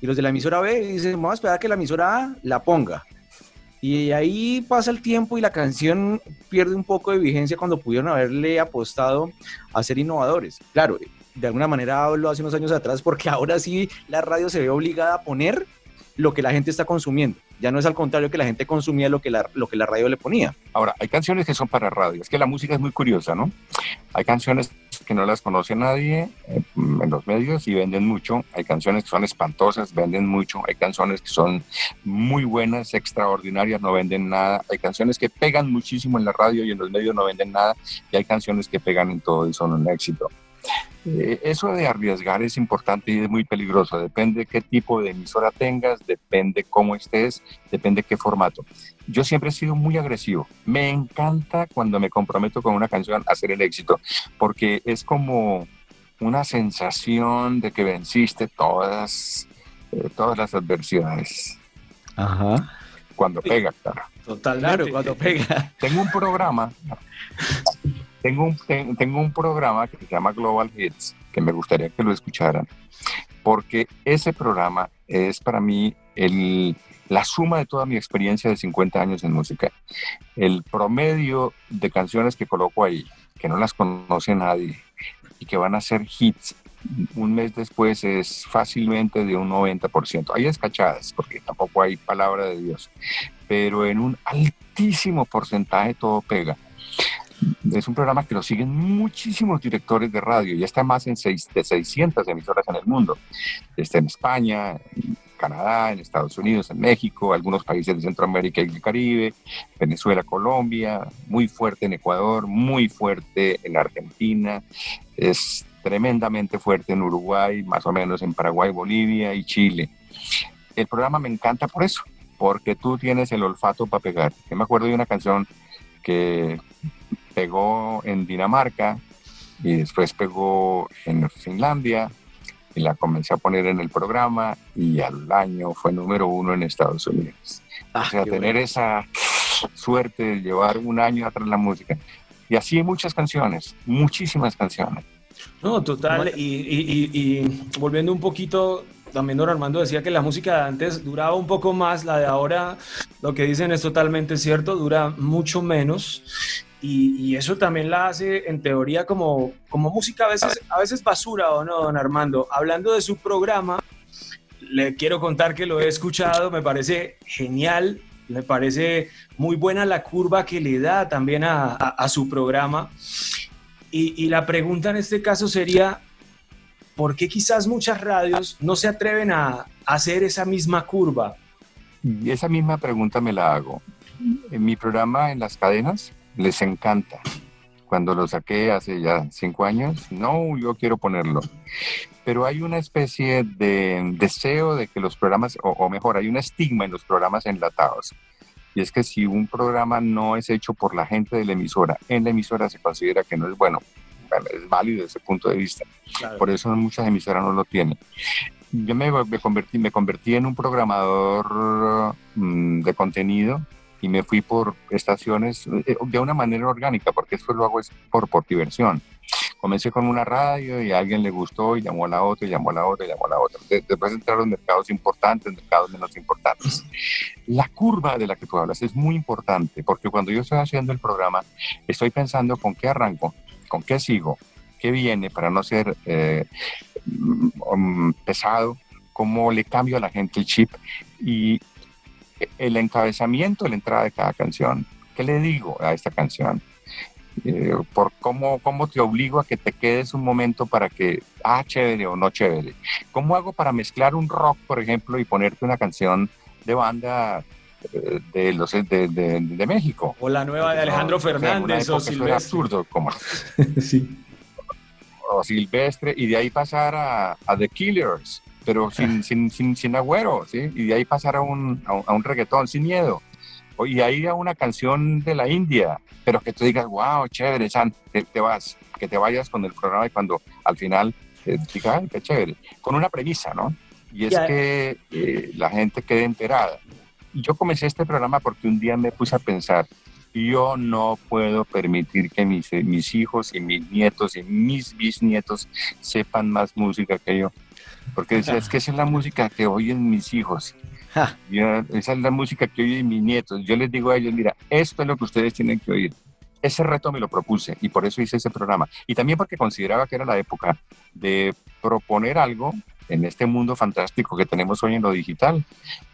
Y los de la emisora B dicen, me voy a esperar a que la emisora A la ponga. Y ahí pasa el tiempo y la canción pierde un poco de vigencia cuando pudieron haberle apostado a ser innovadores. Claro, de alguna manera hablo hace unos años atrás porque ahora sí la radio se ve obligada a poner lo que la gente está consumiendo. Ya no es al contrario que la gente consumía lo que la, lo que la radio le ponía. Ahora, hay canciones que son para radio. Es que la música es muy curiosa, ¿no? Hay canciones que no las conoce nadie eh, en los medios y venden mucho. Hay canciones que son espantosas, venden mucho. Hay canciones que son muy buenas, extraordinarias, no venden nada. Hay canciones que pegan muchísimo en la radio y en los medios no venden nada. Y hay canciones que pegan en todo y son un éxito. Eh, eso de arriesgar es importante y es muy peligroso. Depende qué tipo de emisora tengas, depende cómo estés, depende qué formato. Yo siempre he sido muy agresivo. Me encanta cuando me comprometo con una canción a hacer el éxito, porque es como una sensación de que venciste todas, eh, todas las adversidades. Ajá. Cuando pega, claro. Totalmente. Claro, cuando pega. Tengo un programa, tengo un, ten- tengo un programa que se llama Global Hits, que me gustaría que lo escucharan, porque ese programa es para mí el, la suma de toda mi experiencia de 50 años en música. El promedio de canciones que coloco ahí, que no las conoce nadie y que van a ser hits un mes después es fácilmente de un 90%. Hay escachadas, porque tampoco hay palabra de Dios, pero en un altísimo porcentaje todo pega. Es un programa que lo siguen muchísimos directores de radio, ya está más en seis, de 600 emisoras en el mundo. Está en España, en Canadá, en Estados Unidos, en México, algunos países de Centroamérica y el Caribe, Venezuela, Colombia, muy fuerte en Ecuador, muy fuerte en Argentina, es tremendamente fuerte en Uruguay, más o menos en Paraguay, Bolivia y Chile. El programa me encanta por eso, porque tú tienes el olfato para pegar. Yo me acuerdo de una canción que pegó en Dinamarca y después pegó en Finlandia y la comencé a poner en el programa y al año fue número uno en Estados Unidos. Ah, o sea, tener bueno. esa suerte de llevar un año atrás la música. Y así muchas canciones, muchísimas canciones. No, total. Y, y- y- y volviendo un poquito, también don Armando decía que la música de antes duraba un poco más, la de ahora, lo que dicen es totalmente cierto, dura mucho menos. Y, eso también la hace, en teoría, como, como música a veces, a veces basura, ¿o no, don Armando? Hablando de su programa, le quiero contar que lo he escuchado, me parece genial, me parece muy buena la curva que le da también a, su programa. Y, la pregunta en este caso sería, ¿por qué quizás muchas radios no se atreven a, a hacer esa misma curva? Esa misma pregunta me la hago. En mi programa en las cadenas les encanta. Cuando lo saqué hace ya cinco años, no, yo quiero ponerlo. Pero hay una especie de deseo de que los programas, o, o mejor, hay un estigma en los programas enlatados. Y es que si un programa no es hecho por la gente de la emisora, en la emisora se considera que no es bueno. Bueno, es válido desde ese punto de vista. Por eso muchas emisoras no lo tienen. Yo me, me convertí, me convertí en un programador mm, de contenido y me fui por estaciones eh, de una manera orgánica, porque esto lo hago es por, por diversión. Comencé con una radio y a alguien le gustó y llamó a la otra, y llamó a la otra, y llamó a la otra. De- Después entraron mercados importantes, mercados menos importantes. La curva de la que tú hablas es muy importante, porque cuando yo estoy haciendo el programa, estoy pensando con qué arranco, con qué sigo, qué viene para no ser eh, mm, mm, pesado, cómo le cambio a la gente el chip y el encabezamiento de la entrada de cada canción. ¿Qué le digo a esta canción? Eh, por cómo, cómo te obligo a que te quedes un momento para que, ah, chévere o no chévere. ¿Cómo hago para mezclar un rock, por ejemplo, y ponerte una canción de banda eh, de, los, de, de- de México? O la nueva de No, Alejandro Fernández o época eso era Silvestre. absurdo, como Sí. o Silvestre, y de ahí pasar a, a The Killers, pero sin, sin, sin, sin agüero, ¿sí? Y de ahí pasar a un, a un, a un reggaetón sin miedo. Y ahí a una canción de la India, pero que tú digas, wow, chévere, San, te, te vas, que te vayas con el programa y cuando al final te diga, "Ay, qué chévere, con una premisa, ¿no? Y es que eh, la gente quede enterada. Yo comencé este programa porque un día me puse a pensar, yo no puedo permitir que mis, eh, mis hijos y mis nietos y mis bisnietos sepan más música que yo. Porque decía, es que esa es la música que oyen mis hijos. Yo- esa es la música que oyen mis nietos. Yo les digo a ellos, mira, esto es lo que ustedes tienen que oír. Ese reto me lo propuse y por eso hice ese programa. Y también porque consideraba que era la época de proponer algo en este mundo fantástico que tenemos hoy en lo digital,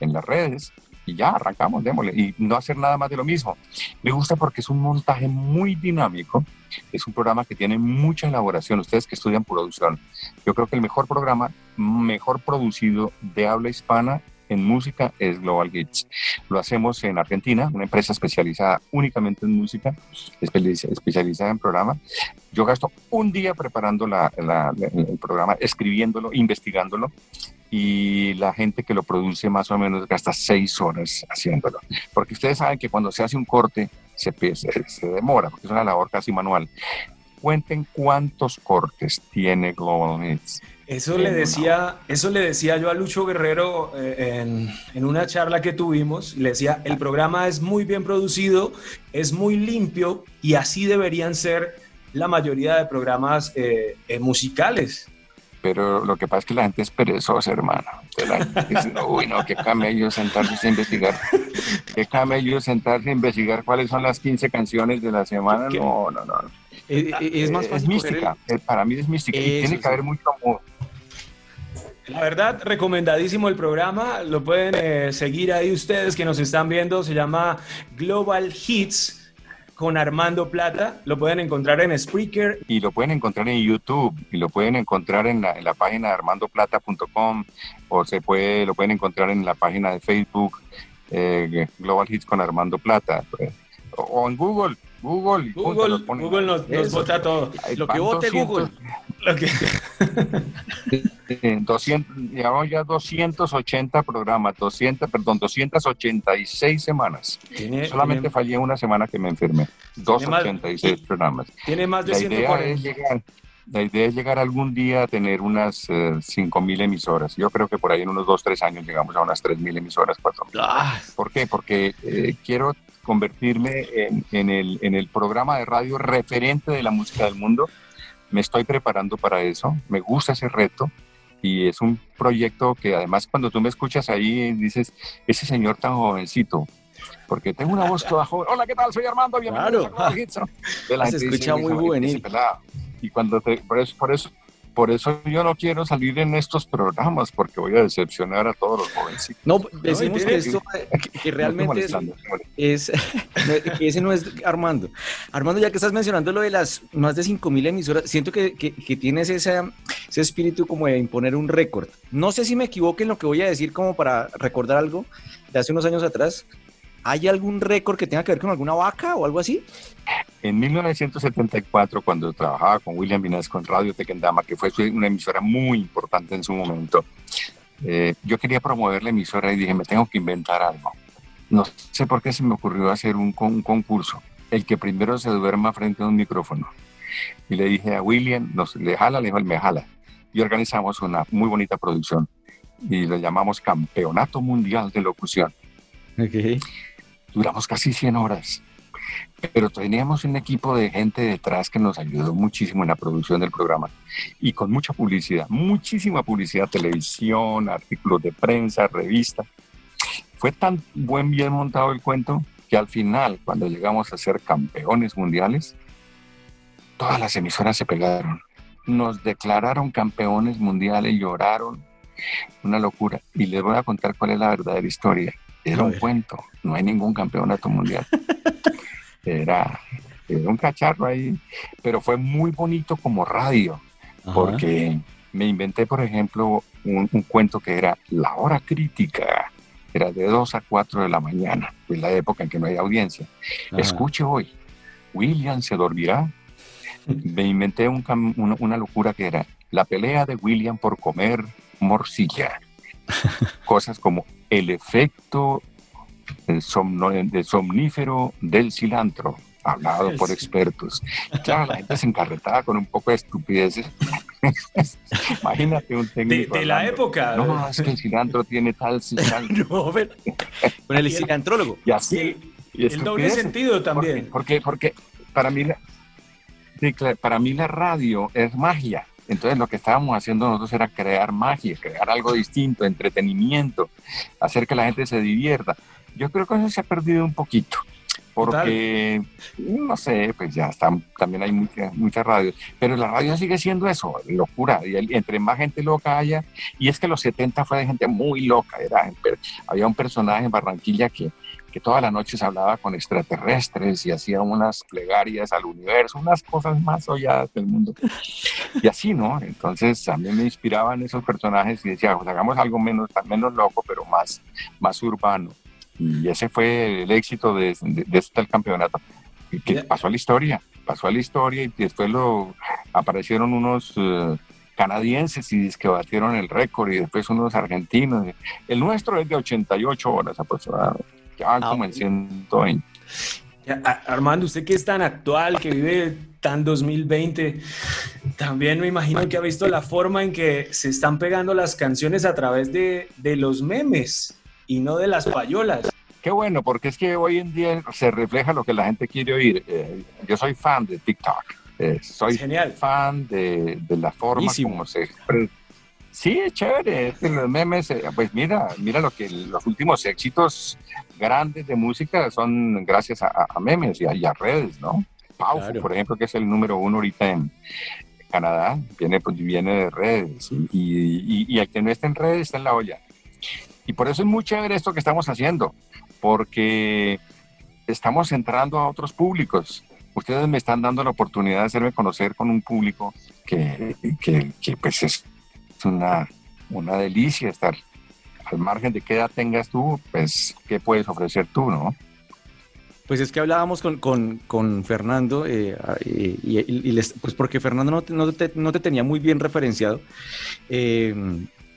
en las redes, y ya arrancamos, démosle, y no hacer nada más de lo mismo. Me gusta porque es un montaje muy dinámico, es un programa que tiene mucha elaboración, ustedes que estudian producción. Yo creo que el mejor programa, mejor producido de habla hispana en música es Global Hits. Lo hacemos en Argentina, una empresa especializada únicamente en música, espe- especializada en programa. Yo gasto un día preparando la- el programa, escribiéndolo, investigándolo, y la gente que lo produce más o menos gasta seis horas haciéndolo. Porque ustedes saben que cuando se hace un corte se, se, se demora, porque es una labor casi manual. Cuenten cuántos cortes tiene Global Hits. Eso le decía, eso le decía yo a Lucho Guerrero eh, en, en una charla que tuvimos. Le decía, el programa es muy bien producido, es muy limpio y así deberían ser la mayoría de programas eh, eh, musicales. Pero lo que pasa es que la gente es perezosa, hermano. La gente dice, no, uy, no, qué camello sentarse a investigar. Qué camello sentarse a investigar cuáles son las 15 canciones de la semana. No, no, no. Eh, eh, es más Es fácil mística. coger Eh, Para mí es mística. Y tiene que sí. haber mucho amor. La verdad, recomendadísimo el programa. Lo pueden eh, seguir ahí ustedes que nos están viendo. Se llama Global Hits con Armando Plata. Lo pueden encontrar en Spreaker. y lo pueden encontrar en YouTube y lo pueden encontrar en la, en la página de armandoplata.com o se puede lo pueden encontrar en la página de Facebook eh, Global Hits con Armando Plata pues, o, o en Google Google Google. Google nos, nos bota todo. Lo que vote 200 Google. Lo que- Eh, 200, llevamos ya 280 programas, 200, perdón, 286 semanas. Tiene- Solamente tiene- fallé una semana que me enfermé. Tiene más- 286 programas. Tiene más de La idea, 140. es llegar, la idea es llegar algún día a tener unas eh, 5.000 emisoras. Yo creo que por ahí en unos 2, 3 años llegamos a unas 3.000 emisoras, 4.000. Ah, ¿Por qué? Porque eh, quiero convertirme en, en el, en el programa de radio referente de la música del mundo. Me estoy preparando para eso. Me gusta ese reto. Y es un proyecto que además cuando tú me escuchas ahí dices, ese señor tan jovencito, porque tengo una voz toda joven. Hola, ¿qué tal? Soy Armando, bienvenido Claro. a Hits", Se dice, escucha muy "Ese- juvenil". ese pelado". Y cuando te, por eso, por eso, por eso yo no quiero salir en estos programas, porque voy a decepcionar a todos los jóvenes. No, decimos y que esto, que, que realmente es, que ese no es Armando. Armando, ya que estás mencionando lo de las más de 5.000 emisoras, siento que, que- que tienes esa, ese espíritu como de imponer un récord. No sé si me equivoco en lo que voy a decir como para recordar algo de hace unos años atrás. ¿Hay algún récord que tenga que ver con alguna vaca o algo así? En 1974, cuando trabajaba con William Vinasco en Radio Tequendama, que fue una emisora muy importante en su momento, eh, yo quería promover la emisora y dije, me tengo que inventar algo. No sé por qué se me ocurrió hacer un, con- un concurso. El que primero se duerma frente a un micrófono. Y le dije a William, nos, le jala, le dijo, me jala. Y organizamos una muy bonita producción. Y lo llamamos Campeonato Mundial de Locución. Duramos casi 100 horas pero teníamos un equipo de gente detrás que nos ayudó muchísimo en la producción del programa y con mucha publicidad, muchísima publicidad, televisión, artículos de prensa, revista. Fue tan buen, bien montado el cuento que al final, cuando llegamos a ser campeones mundiales, todas las emisoras se pegaron. Nos declararon campeones mundiales, lloraron, una locura. Y les voy a contar cuál es la verdadera historia. Era un cuento, no hay ningún campeonato mundial era, era un cacharro ahí, pero fue muy bonito como radio, porque me inventé, por ejemplo, un, un cuento que era La Hora Crítica, era de 2 a 4 de la mañana, en la época en que no hay audiencia. Ajá. Escuche hoy, William se dormirá. Me inventé un una locura que era la pelea de William por comer morcilla. Cosas como el efecto el somno- el somnífero del cilantro, hablado por expertos. Claro, la gente se encarretaba con un poco de estupideces. Imagínate un técnico. De- de la época. No, no, es que el cilantro tiene tal cilantro. Con el cilantrólogo. Y así. y el doble sentido también. Porque, porque para mí, la, sí, claro, para mí la radio es magia. Entonces lo que estábamos haciendo nosotros era crear magia, crear algo distinto, entretenimiento, hacer que la gente se divierta. Yo creo que eso se ha perdido un poquito, porque, no sé, pues ya están, también hay muchas muchas radios, pero la radio sigue siendo eso, locura, y el- entre más gente loca haya, y es que los 70 fue de gente muy loca, era, había un personaje en Barranquilla que, que todas las noches hablaba con extraterrestres y hacía unas plegarias al universo, unas cosas más solladas del mundo. Y así, ¿no? Entonces a mí me inspiraban esos personajes y decía, pues hagamos algo menos, menos loco, pero más, más urbano. Y ese fue el éxito de, de, de este campeonato. Que pasó a la historia, pasó a la historia y después lo aparecieron unos eh, canadienses y que batieron el récord y después unos argentinos. El nuestro es de 88 horas aproximadamente. Ya van como en 120. Ya, a- Armando, usted que es tan actual, que vive tan 2020, también me imagino que ha visto la forma en que se están pegando las canciones a través de, de los memes y no de las payolas. Qué bueno, porque es que hoy en día se refleja lo que la gente quiere oír. Eh, yo soy fan de TikTok. Eh, soy fan de, de la forma Buenísimo. como se expresa. Sí, es chévere. Los memes, eh, pues mira, mira lo que los últimos éxitos grandes de música son gracias a, memes y a, y a redes, ¿no? Pau, Claro. por ejemplo, que es el número uno ahorita en Canadá, viene, pues, viene de redes. Y, y, y el que no está en redes está en la olla. Y por eso es muy chévere esto que estamos haciendo, porque estamos entrando a otros públicos. Ustedes me están dando la oportunidad de hacerme conocer con un público que, que, que, pues es una, una delicia estar al margen de qué edad tengas tú, pues qué puedes ofrecer tú, ¿no? Pues es que hablábamos con, con, con Fernando, eh, y, y- y les- pues porque Fernando no te, no te- no te tenía muy bien referenciado. eh,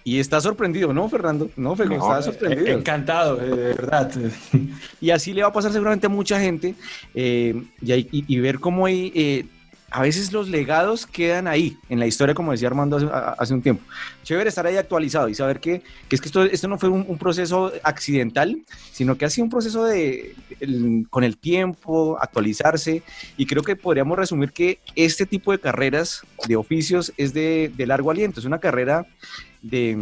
y está sorprendido, ¿no, Fernando? No, Fego, No, está sorprendido. eh, encantado, eh, de verdad. Y así le va a pasar seguramente a mucha gente. eh, y, hay- y- y ver cómo hay, eh, a veces los legados quedan ahí, en la historia, como decía Armando hace, hace un tiempo. Chévere estar ahí actualizado y saber que, que es que esto, esto no fue un, un proceso accidental, sino que ha sido un proceso de, el- con el tiempo, actualizarse. Y creo que podríamos resumir que este tipo de carreras, de oficios, es de, de largo aliento. Es una carrera de,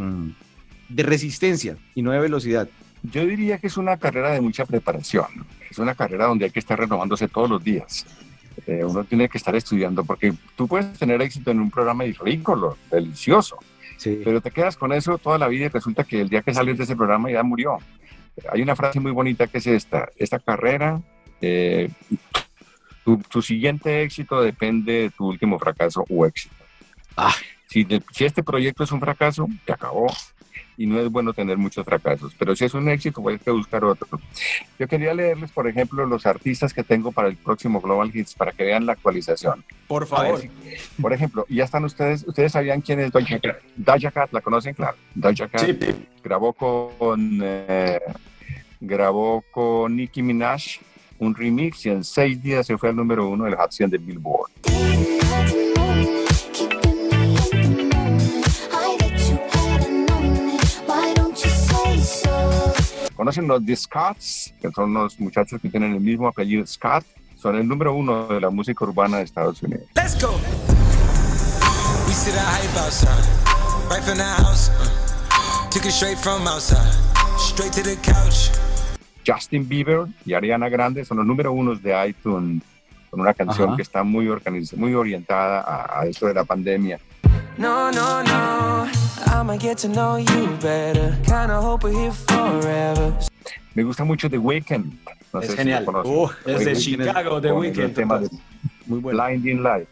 de resistencia y no de velocidad. Yo diría que es una carrera de mucha preparación. Es una carrera donde hay que estar renovándose todos los días. Eh, uno tiene que estar estudiando porque tú puedes tener éxito en un programa ridículo, delicioso, Sí. pero te quedas con eso toda la vida y resulta que el día que sales de ese programa ya murió. Hay una frase muy bonita que es esta, esta carrera, eh, tu, tu siguiente éxito depende de tu último fracaso o éxito. Ah. Si, si este proyecto es un fracaso, te acabó y no es bueno tener muchos fracasos, pero si es un éxito, pues hay que buscar otro. Yo quería leerles, por ejemplo, los artistas que tengo para el próximo Global Hits para que vean la actualización. Por favor. si- por ejemplo, ya están ustedes, ustedes sabían quién es Doja Cat. Doja Cat, ¿la conocen? Claro. Doja Cat Sí. grabó con eh, grabó con Nicki Minaj un remix y en seis días se fue al número uno del Hot 100 de Billboard. ¿Conocen los The Scotts? Que son los muchachos que tienen el mismo apellido Scott. Son el número uno de la música urbana de Estados Unidos. Let's go. We see the hype outside, right from the house. uh, took it straight from outside, straight to the couch. Justin Bieber y Ariana Grande son los número unos de iTunes con una canción Ajá. que está muy organizada, muy orientada a, a esto de la pandemia. No, no, no. I'ma get to know you better. Kinda hope we're here forever. Me gusta mucho The Weeknd. No Es si genial. Uh, es de Chicago, The Weeknd, tema de. Muy bueno. Blinding Light.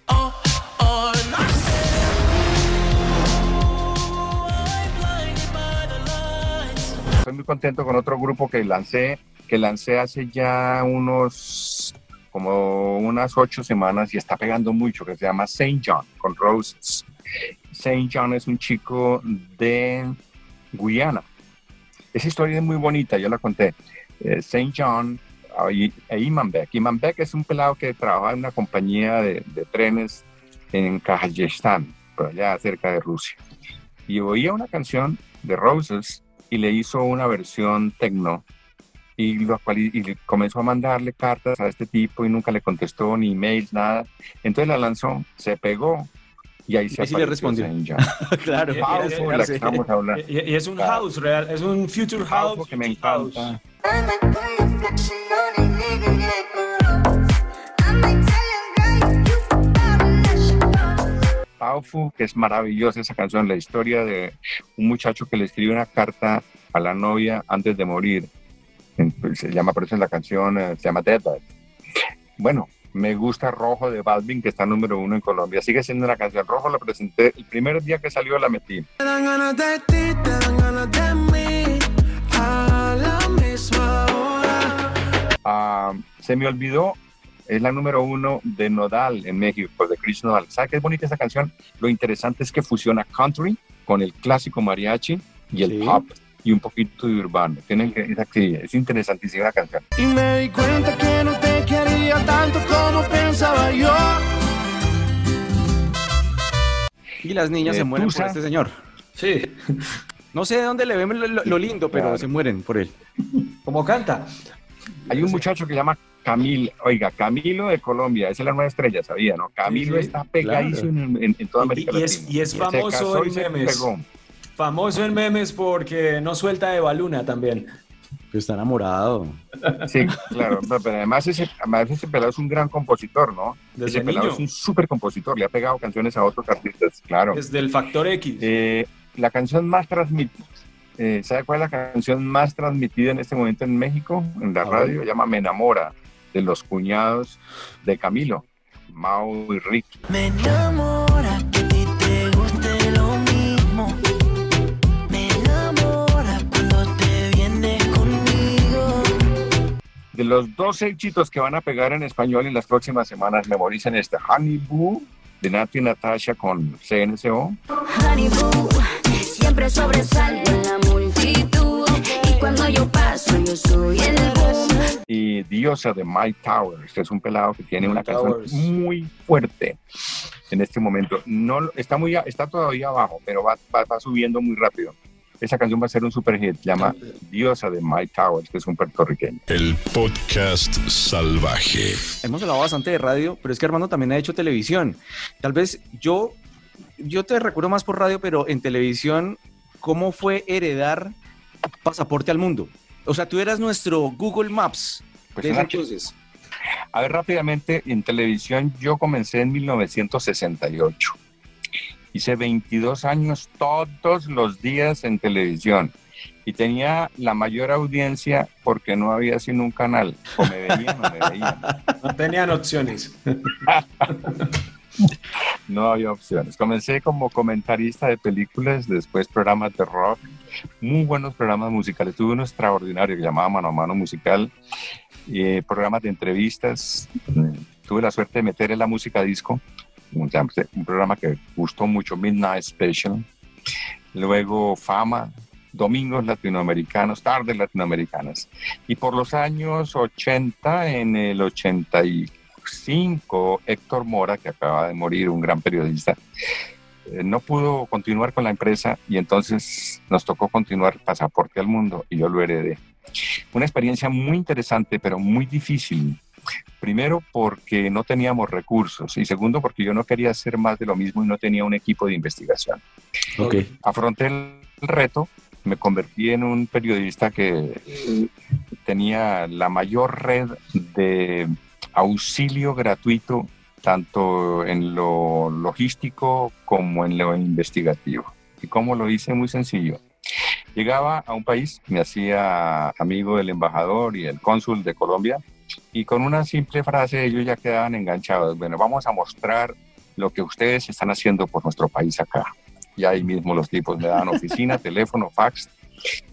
Estoy muy contento con otro grupo que lancé, que lancé hace ya unos como unas ocho semanas y está pegando mucho, que se llama Saint John con Roses. Saint John es un chico de Guyana. Esa historia es muy bonita, yo la conté. Eh, Saint John e Iman Beck. Iman Beck es un pelado que trabaja en una compañía de, de trenes en Kazajistán, por allá cerca de Rusia. Y oía una canción de Roses y le hizo una versión tecno y, lo y comenzó a mandarle cartas a este tipo y nunca le contestó ni emails, nada. Entonces la lanzó, se pegó y ahí se Y sí le respondió. Claro. Y- y- que estamos hablando. Y, es un Claro. house real, es un future Powerful house. que me house. encanta. Powerful, que es maravillosa esa canción, la historia de un muchacho que le escribe una carta a la novia antes de morir. Se llama, por eso en la canción eh, se llama Deadlight. Bueno, me gusta Rojo de Balvin, que está número uno en Colombia. Sigue siendo una canción. Rojo la presenté el primer día que salió, la metí. Te dan ganas de ti, te dan ganas de mí. A la misma hora. Ah, se me olvidó, es la número uno de Nodal en México, de Chris Nodal. ¿Sabe qué es bonita esa canción? Lo interesante es que fusiona country con el clásico mariachi y el Sí. pop y un poquito de urbano. Tienen que, es, es interesantísima la canción. Y me di cuenta que no te quería tanto como pensaba yo. Y las niñas Eh, se mueren Tusa. por este señor. Sí, No sé de dónde le ven lo, lo- lindo, pero Claro. se mueren por él. como canta. Hay un muchacho que se llama Camilo, oiga, Camilo de Colombia, esa es la nueva estrella, sabía, ¿no? Camilo Sí, sí, está pegadísimo en, en- en toda Y- América y es- Latina. y es famoso en y memes. Famoso en memes porque no suelta de baluna también. Está enamorado. Sí, claro, no, pero además ese, además ese pelado es un gran compositor, ¿no? Desde ese pelado niño. es un súper compositor, le ha pegado canciones a otros artistas, claro. Desde el factor X. Eh, la canción más transmitida, eh, ¿sabe cuál es la canción más transmitida en este momento en México? En la A ver. radio, se llama Me Enamora, de los cuñados de Camilo, Mau y Ricky. Me enamora de los dos éxitos que van a pegar en español en las próximas semanas, memoricen este Honey Boo de Nati Natasha con CNCO. Honey Boo, siempre sobresalgo en la multitud. Y cuando yo paso, yo soy el boom. y Diosa de Mike Towers, que es un pelado que tiene una canción muy fuerte en este momento. No, está, muy, está todavía abajo, pero va, va, va subiendo muy rápido. Esa canción va a ser un super hit, se llama Diosa de Mike Towers, que es un puertorriqueño. El podcast salvaje. Hemos hablado bastante de radio, pero es que Armando también ha hecho televisión. Tal vez yo, yo te recuerdo más por radio, pero en televisión, ¿cómo fue heredar pasaporte al mundo? O sea, tú eras nuestro Google Maps. Pues de ese entonces. A ver, rápidamente, en televisión yo comencé en 1968. Hice 22 años todos los días en televisión y tenía la mayor audiencia porque no había sino un canal. O me veían o me veían. No tenían opciones. No había opciones. Comencé como comentarista de películas, después programas de rock, muy buenos programas musicales. Tuve uno extraordinario que llamaba Mano a Mano Musical, eh, programas de entrevistas. Mm, Tuve la suerte de meter en la música disco, un, programa que gustó mucho, Midnight Special. Luego Fama, Domingos Latinoamericanos, Tardes Latinoamericanas. Y por los años 80, en el 85, Héctor Mora, que acaba de morir, un gran periodista, eh, no pudo continuar con la empresa y entonces nos tocó continuar Pasaporte al Mundo y yo lo heredé. Una experiencia muy interesante, pero muy difícil. Primero porque no teníamos recursos y segundo porque yo no quería hacer más de lo mismo y no tenía un equipo de investigación. Ok. Afronté el reto, me convertí en un periodista que eh, tenía la mayor red de auxilio gratuito tanto en lo logístico como en lo investigativo. ¿Y cómo lo hice? Muy sencillo. Llegaba a un país, me hacía amigo del embajador y el cónsul de Colombia y con una simple frase ellos ya quedaban enganchados. Bueno, vamos a mostrar lo que ustedes están haciendo por nuestro país acá. Y ahí mismo los tipos me daban oficina, teléfono, fax.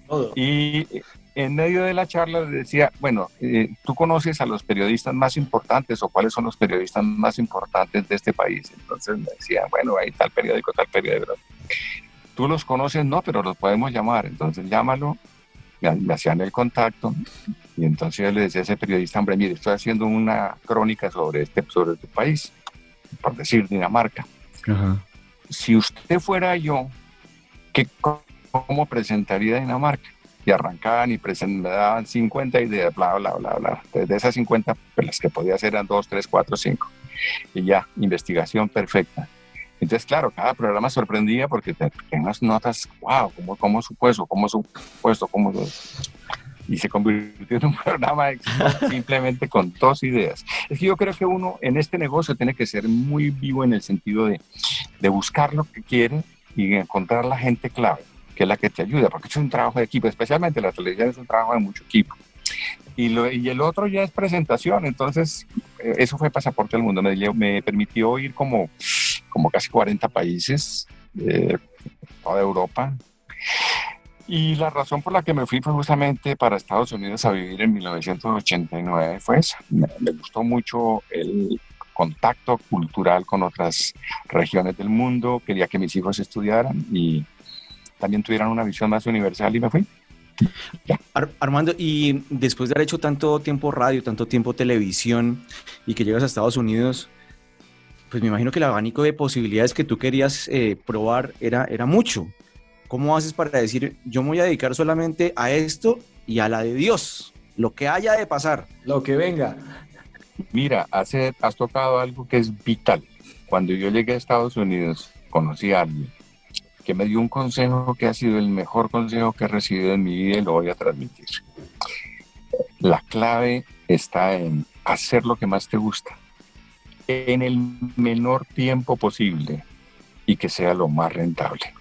Todo. Y en medio de la charla les decía, bueno, eh, tú conoces a los periodistas más importantes o cuáles son los periodistas más importantes de este país. Entonces me decían, bueno, hay tal periódico, tal periódico. Tú los conoces, no, pero los podemos llamar. Entonces llámalo, me, me hacían el contacto y entonces le decía a ese periodista, hombre, mire, estoy haciendo una crónica sobre este, sobre este país, por decir Dinamarca. Si usted fuera yo, ¿qué, ¿cómo presentaría Dinamarca? Y arrancaban y presen- me daban 50 ideas, bla, bla, bla, bla. De esas 50, pues las que podía hacer eran 2, 3, 4, 5. Y ya, investigación perfecta. Entonces, claro, cada programa sorprendía porque te- unas notas, wow, ¿cómo, cómo supo eso? ¿Cómo supo esto? ¿Cómo su-?" Y se convirtió en un programa simplemente con dos ideas. Es que yo creo que uno en este negocio tiene que ser muy vivo en el sentido de, de buscar lo que quiere y encontrar la gente clave, que es la que te ayuda, porque es un trabajo de equipo, especialmente la televisión es un trabajo de mucho equipo. Y, lo, y el otro ya es presentación, entonces eh, eso fue Pasaporte al Mundo, me, me permitió ir como, como casi 40 países, eh, toda Europa. Y la razón por la que me fui fue justamente para Estados Unidos a vivir en 1989, fue esa. Me, me gustó mucho el contacto cultural con otras regiones del mundo, quería que mis hijos estudiaran y también tuvieran una visión más universal y me fui. Ar- Armando, y después de haber hecho tanto tiempo radio, tanto tiempo televisión y que llegas a Estados Unidos, pues me imagino que el abanico de posibilidades que tú querías eh, probar era, era mucho. ¿Cómo haces para decir, yo me voy a dedicar solamente a esto y a la de Dios, lo que haya de pasar? Lo que venga. Mira, hace, has tocado algo que es vital. Cuando yo llegué a Estados Unidos, conocí a alguien que me dio un consejo que ha sido el mejor consejo que he recibido en mi vida y lo voy a transmitir. La clave está en hacer lo que más te gusta en el menor tiempo posible y que sea lo más rentable.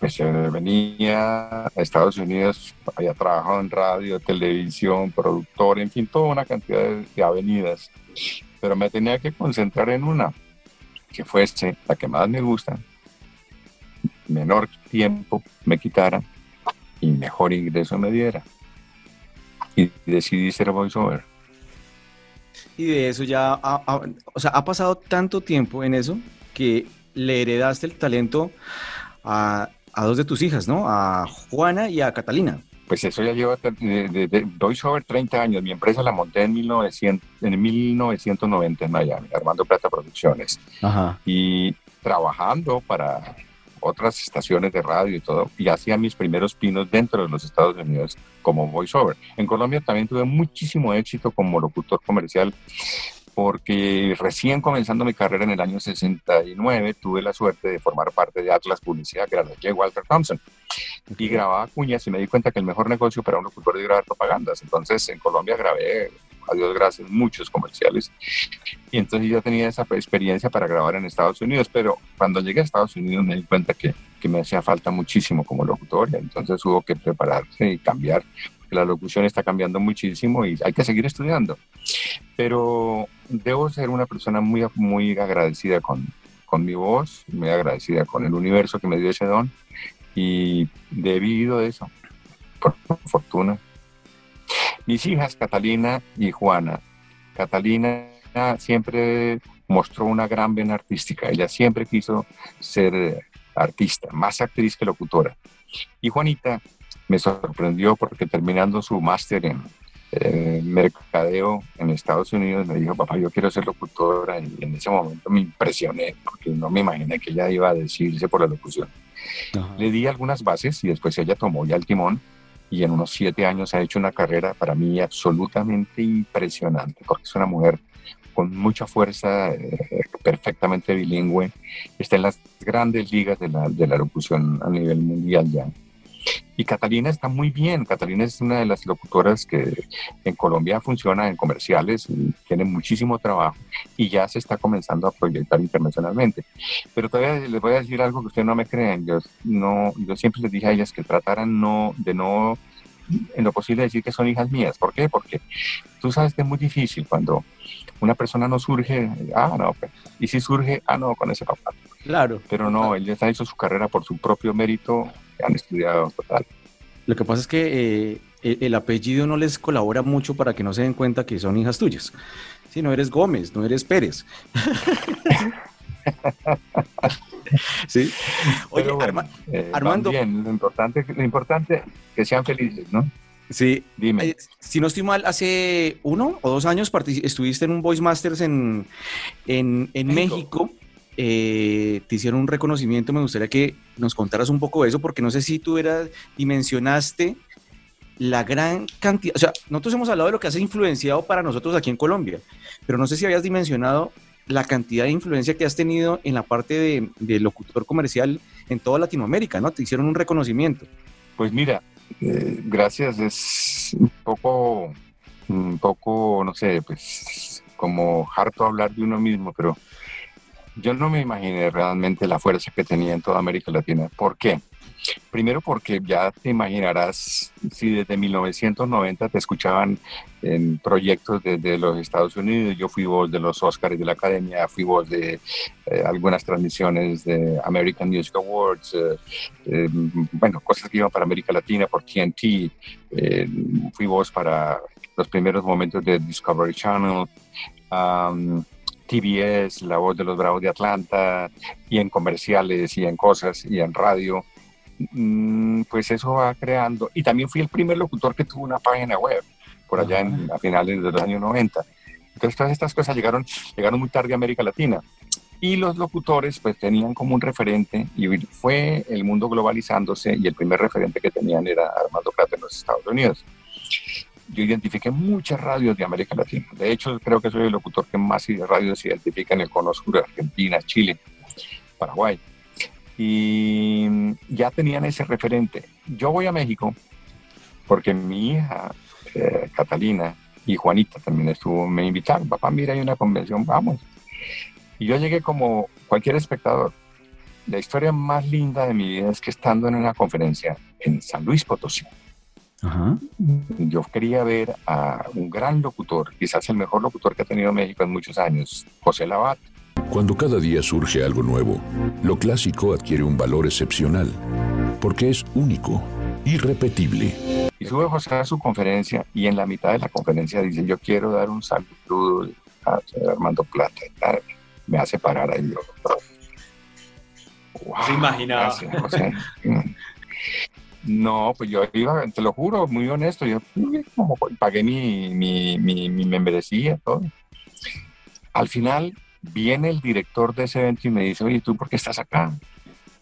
Pues venía a Estados Unidos, había trabajado en radio, televisión, productor, en fin, toda una cantidad de, avenidas, pero me tenía que concentrar en una, que fuese la que más me gusta, menor tiempo me quitara y mejor ingreso me diera. y decidí ser voiceover. Y de eso ya, ha- o sea, ha pasado tanto tiempo en eso que le heredaste el talento a, a dos de tus hijas, ¿no? A Juana y a Catalina. Pues eso ya lleva de, de, de VoiceOver 30 años. Mi empresa la monté en, 1900, en 1990 en Miami, Armando Plata Producciones. Ajá. Y trabajando para otras estaciones de radio y todo, y hacía mis primeros pinos dentro de los Estados Unidos como voiceover. En Colombia también tuve muchísimo éxito como locutor comercial, porque recién comenzando mi carrera en el año 69 tuve la suerte de formar parte de Atlas Publicidad, que era de J. Walter Thompson, y grababa cuñas y me di cuenta que el mejor negocio para un locutor es grabar propagandas. Entonces en Colombia grabé, a Dios gracias, muchos comerciales y entonces yo tenía esa experiencia para grabar en Estados Unidos, pero cuando llegué a Estados Unidos me di cuenta que, que me hacía falta muchísimo como locutor, y entonces hubo que prepararse y cambiar, la locución está cambiando muchísimo y hay que seguir estudiando. Pero debo ser una persona muy, muy agradecida con, con mi voz, muy agradecida con el universo que me dio ese don y he vivido de eso, por fortuna. Mis hijas, Catalina y Juana, Catalina siempre mostró una gran vena artística. Ella siempre quiso ser artista, más actriz que locutora. Y Juanita me sorprendió porque terminando su máster en eh, mercadeo en Estados Unidos me dijo, papá, yo quiero ser locutora. Y en ese momento me impresioné porque no me imaginé que ella iba a decidirse por la locución. Le di algunas bases y después ella tomó ya el timón y en unos siete años ha hecho una carrera para mí absolutamente impresionante, porque es una mujer con mucha fuerza, eh, perfectamente bilingüe, está en las grandes ligas de la, de la locución a nivel mundial ya. Y Catalina está muy bien. Catalina es una de las locutoras que en Colombia funciona en comerciales tiene muchísimo trabajo y ya se está comenzando a proyectar internacionalmente. Pero todavía les voy a decir algo que ustedes no me creen. Yo, no, yo siempre les dije a ellas que trataran no, de no, en lo posible, decir que son hijas mías. ¿Por qué? Porque tú sabes que es muy difícil cuando una persona no surge, ah, no, pues, y si surge, ah, no, con ese papá. Claro. Pero no, ellas han hecho su carrera por su propio mérito, han estudiado total. Lo que pasa es que eh, el, el apellido no les colabora mucho para que no se den cuenta que son hijas tuyas. Si no eres Gómez, no eres Pérez. sí. Oye, bueno, Arma- eh, Armando. bien, lo importante, lo importante es que sean felices, ¿no? Sí. Dime. Eh, si no estoy mal, hace uno o dos años estuviste en un Voice Masters en, en, en México. Eh, te hicieron un reconocimiento. Me gustaría que nos contaras un poco de eso, porque no sé si tú eras, dimensionaste la gran cantidad. O sea, nosotros hemos hablado de lo que has influenciado para nosotros aquí en Colombia, pero no sé si habías dimensionado la cantidad de influencia que has tenido en la parte de, locutor comercial en toda Latinoamérica, ¿no? Te hicieron un reconocimiento. Pues mira, eh, gracias, es un poco, un poco, no sé, pues como harto hablar de uno mismo, pero yo no me imaginé realmente la fuerza que tenía en toda América Latina. ¿Por qué? Primero porque ya te imaginarás si desde 1990 te escuchaban en proyectos desde los Estados Unidos, yo fui voz de los Oscars de la Academia, fui voz de eh, algunas transmisiones de American Music Awards, eh, eh, bueno, cosas que iban para América Latina por TNT, eh, fui voz para los primeros momentos de Discovery Channel, um, TBS, la voz de los Bravos de Atlanta, y en comerciales, y en cosas, y en radio. Mm, Pues eso va creando. Y también fui el primer locutor que tuvo una página web, por allá en, a finales de los años 90. Entonces todas estas cosas llegaron, llegaron muy tarde a América Latina. Y los locutores pues tenían como un referente y fue el mundo globalizándose y el primer referente que tenían era Armando Plata en los Estados Unidos. Yo identifiqué muchas radios de América Latina. De hecho, creo que soy el locutor que más radios se identifica en el cono sur, Argentina, Chile, Paraguay. Y ya tenían ese referente. Yo voy a México porque mi hija, eh, Catalina, y Juanita también estuvo, me invitaron, papá, mira, hay una convención, vamos. Y yo llegué como cualquier espectador. La historia más linda de mi vida es que estando en una conferencia en San Luis Potosí, yo quería ver a un gran locutor, quizás el mejor locutor que ha tenido México en muchos años, José Labat. Cuando cada día surge algo nuevo, lo clásico adquiere un valor excepcional, porque es único, irrepetible. Y sube José a su conferencia y en la mitad de la conferencia dice, yo quiero dar un saludo a Armando Plata. Me hace parar ahí. Yo, Se imaginaba. gracias, José. No, pues yo iba, te lo juro, muy honesto, yo pagué mi, mi, mi, membresía, todo. Al final viene el director de ese evento y me dice, oye, ¿tú por qué estás acá?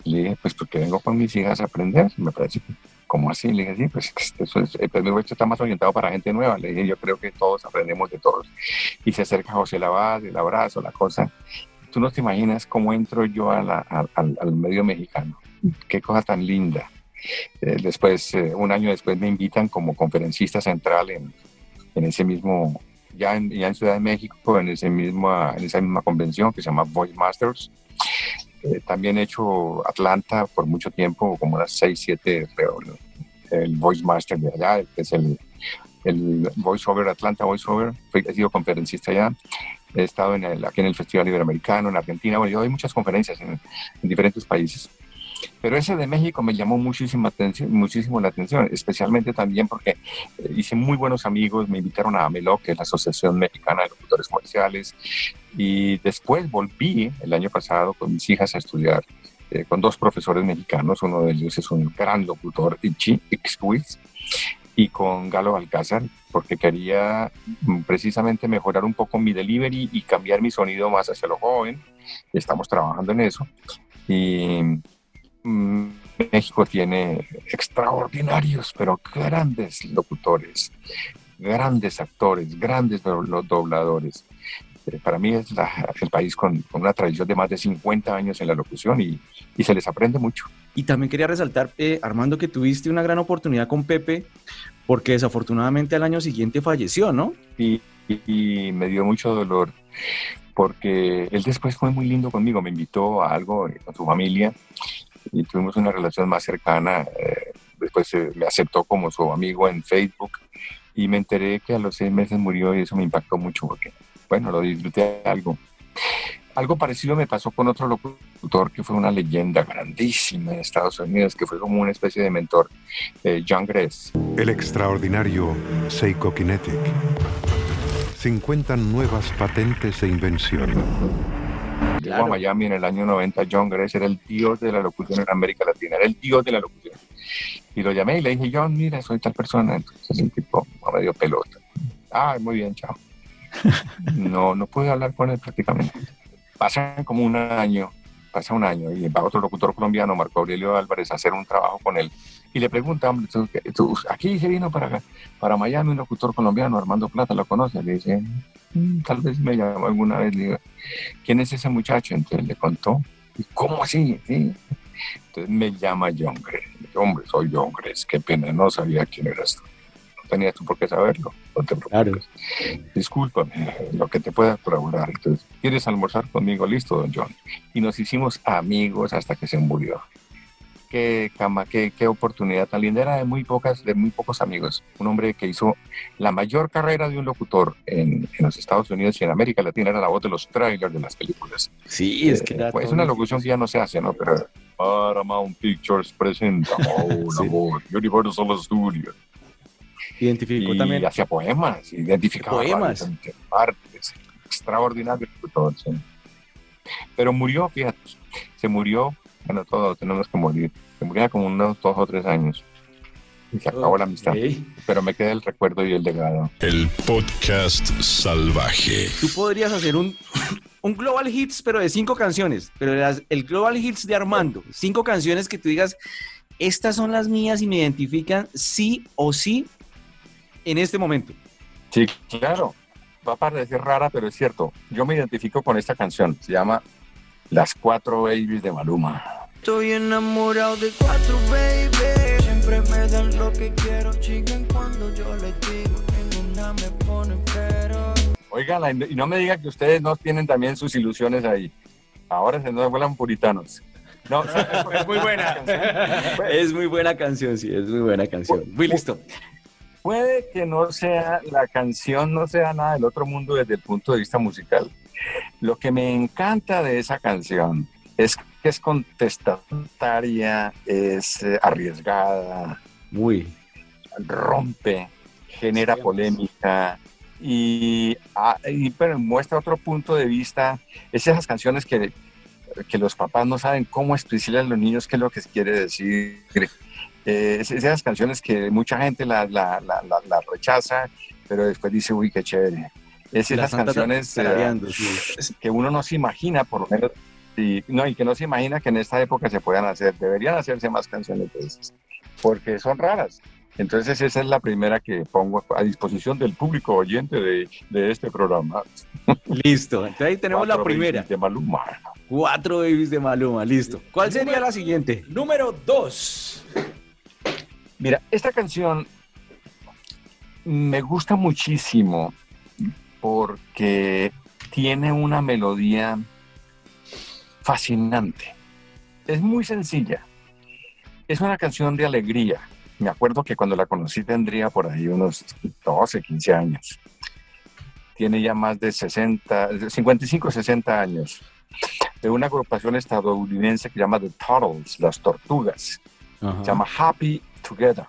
Le dije, pues porque vengo con mis hijas a aprender. Me parece, ¿cómo así? Le dije, sí, pues eso es, esto está más orientado para gente nueva. Le dije, yo creo que todos aprendemos de todos. Y se acerca José Lavaz, el abrazo, la cosa. Tú no te imaginas cómo entro yo a la- al, al medio mexicano. Qué cosa tan linda. Eh, después, eh, un año después me invitan como conferencista central en, en ese mismo, ya en, ya en Ciudad de México, en, ese mismo, en esa misma convención que se llama Voice Masters. Eh, también he hecho Atlanta por mucho tiempo, como unas 6, 7, creo, el Voice Master de allá, que es el, el Voice Over Atlanta Voice Over. Fui- He sido conferencista allá. He estado en el- aquí en el Festival Iberoamericano, en Argentina. Bueno, yo doy muchas conferencias en, en diferentes países. Pero ese de México me llamó muchísima atención, muchísimo la atención, especialmente también porque eh, hice muy buenos amigos, me invitaron a AMELOC, que es la Asociación Mexicana de Locutores Comerciales, y después volví el año pasado con mis hijas a estudiar eh, con dos profesores mexicanos, uno de ellos es un gran locutor, Ichi Ixquiz, y con Galo Alcázar, porque quería mm, precisamente mejorar un poco mi delivery y cambiar mi sonido más hacia lo joven. Estamos trabajando en eso. Y México tiene extraordinarios, pero grandes locutores, grandes actores, grandes dobladores. Eh, Para mí es la- el país con, con una tradición de más de 50 años en la locución y, y se les aprende mucho. Y también quería resaltar, eh, Armando, que tuviste una gran oportunidad con Pepe, porque desafortunadamente al año siguiente falleció, ¿no? y, y- y me dio mucho dolor porque él después fue muy lindo conmigo, me invitó a algo con su familia y tuvimos una relación más cercana. eh, después eh, me aceptó como su amigo en Facebook y me enteré que a los seis meses murió y eso me impactó mucho porque, bueno, lo disfruté algo. Algo parecido me pasó con otro locutor que fue una leyenda grandísima en Estados Unidos, que fue como una especie de mentor, eh, John Gress. El extraordinario Seiko Kinetic. 50 nuevas patentes e invención. Llegó a Miami en el año 90, John Gress era el dios de la locución en América Latina, era el dios de la locución. Y lo llamé y le dije, John, mira, soy tal persona. Entonces el tipo me dio pelota. Ah, muy bien, chao. No, no pude hablar con él prácticamente. Pasa como un año, pasa un año y va otro locutor colombiano, Marco Aurelio Álvarez, a hacer un trabajo con él. Y le pregunta, hombre, ¿tú, qué- tú- aquí se vino para, para Miami un locutor colombiano, Armando Plata, ¿lo conoce? Le dice, "Mm, tal vez me llamó alguna vez. Le digo, ¿quién es ese muchacho? Entonces le contó. "¿Y ¿Cómo así? Sí. Entonces me llama John digo, Hombre, soy John Gress. Qué pena, no sabía quién eras tú. No tenías tú por qué saberlo. No te preocupes. Discúlpame, lo que te pueda colaborar. Entonces, ¿quieres almorzar conmigo? Listo, don John. Y nos hicimos amigos hasta que se murió. Qué cama, qué, qué oportunidad tan linda. Era de muy pocas, de muy pocos amigos. Un hombre que hizo la mayor carrera de un locutor en, en los Estados Unidos y en América Latina. Era la voz de los trailers de las películas. Sí, es que Eh, pues, es una un- locución que ya no se hace, ¿no? Pero Paramount Pictures presenta oh, la voz, Universal Studios. Identificó y también. hacía poemas, identificaba Poemas. partes, extraordinario locutor, sí. Pero murió, fíjate, se murió, bueno, todos tenemos que morir, murió como unos dos o tres años y se acabó la amistad, pero me queda el recuerdo y el legado. El podcast salvaje. Tú podrías hacer un, un Global Hits, pero de cinco canciones. Pero las- el Global Hits de Armando. Cinco canciones que tú digas, estas son las mías y me identifican sí o sí en este momento. Sí, claro, va a parecer rara, pero es cierto, yo me identifico con esta canción, se llama Las Cuatro Babies de Maluma. Estoy enamorado de cuatro, baby. Siempre me dan lo que quiero. Chiquen cuando yo les digo. Ninguna me pone pero. Oigan, y no me digan que ustedes no tienen también sus ilusiones ahí. Ahora se nos vuelan puritanos. No, es muy buena. Es muy buena canción, sí, es muy buena canción. Muy listo. Puede que no sea, la canción no sea nada del otro mundo desde el punto de vista musical. Lo que me encanta de esa canción es que es contestataria, es eh, arriesgada. Muy. rompe, genera polémica y, ah, y, pero muestra otro punto de vista. Es esas canciones que, que los papás no saben cómo explicarle a los niños qué es lo que quiere decir. Eh, es- esas canciones que mucha gente la, la, la, la- la rechaza, pero después dice, uy, qué chévere. Es esas canciones eh, que uno no se imagina, por lo menos, y, no, y que no se imagina que en esta época se puedan hacer. Deberían hacerse más canciones de esas, porque son raras. Entonces esa es la primera que pongo a disposición del público oyente de, de este programa. Listo, entonces ahí tenemos la Cuatro primera. Babies de Maluma. Cuatro babies de Maluma, listo. ¿Cuál sería la siguiente? Número 2. Mira, esta canción me gusta muchísimo porque tiene una melodía fascinante. Es muy sencilla. Es una canción de alegría. Me acuerdo que cuando la conocí tendría por ahí unos 12, 15 años. Tiene ya más de 60, 55, 60 años. De una agrupación estadounidense que se llama The Turtles, las tortugas. Se llama Happy Together.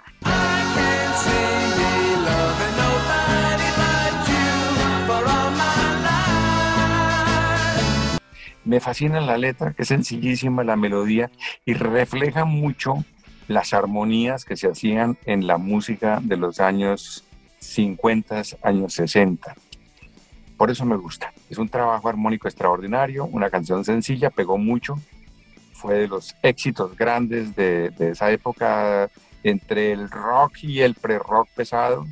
Me fascina la letra, que es sencillísima la melodía y refleja mucho las armonías que se hacían en la música de los años 50, años 60. Por eso me gusta. Es un trabajo armónico extraordinario, una canción sencilla, pegó mucho. Fue de los éxitos grandes de, esa época entre el rock y el pre-rock pesado.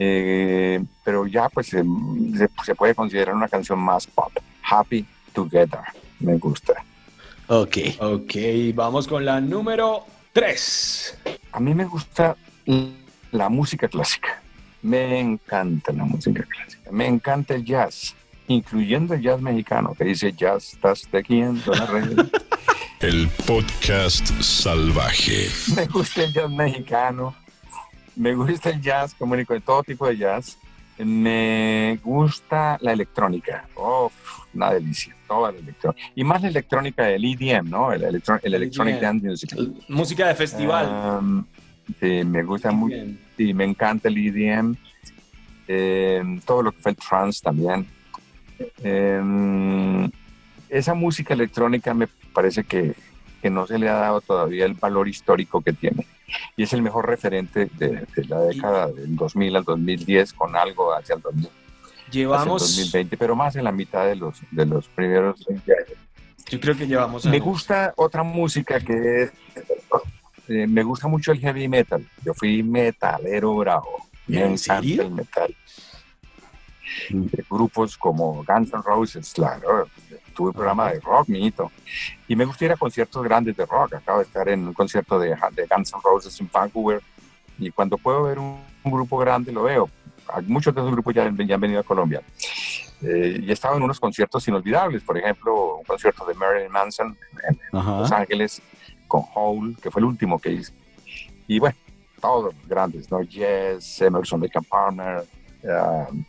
Eh, pero ya pues se puede considerar una canción más pop. Happy Together. Me gusta. Ok. Ok, vamos con la número 3. A mí me gusta la música clásica. Me encanta la música clásica. Me encanta el jazz, incluyendo el jazz mexicano, que dice jazz, estás tejiendo la red. El podcast salvaje. Me gusta el jazz mexicano. Me gusta el jazz, como único de todo tipo de jazz. Me gusta la electrónica. Oh, una delicia. Toda la electrónica. Y más la electrónica del EDM, ¿no? El, electro- el Electronic EDM. Dance Music. Música de festival. Um, sí, me gusta mucho. Sí, me encanta el EDM. Eh, todo lo que fue el trance también. Eh, esa música electrónica me parece que, que no se le ha dado todavía el valor histórico que tiene. Y es el mejor referente de, de la década del 2000 al 2010 con algo hacia el 2000 Llevamos- hacia el 2020, pero más en la mitad de los, de los primeros 20 años. Yo creo que llevamos Me años. gusta otra música que es, eh, me gusta mucho el heavy metal. Yo fui metalero bravo. Me ¿En encanta serio? el metal. De grupos como Guns N' Roses, claro. Tuve un programa de rock, mijito. Y me gusta ir a conciertos grandes de rock. Acabo de estar en un concierto de, de Guns N' Roses en Vancouver. Y cuando puedo ver un, un grupo grande, lo veo. Muchos de esos grupos ya, han- ya han venido a Colombia. Eh, y he estado en unos conciertos inolvidables. Por ejemplo, un concierto de Marilyn Manson en, Ajá. Los Ángeles con Hole, que fue el último que hice. Y bueno, todos grandes, ¿no? Yes, Emerson Lake and Palmer, um,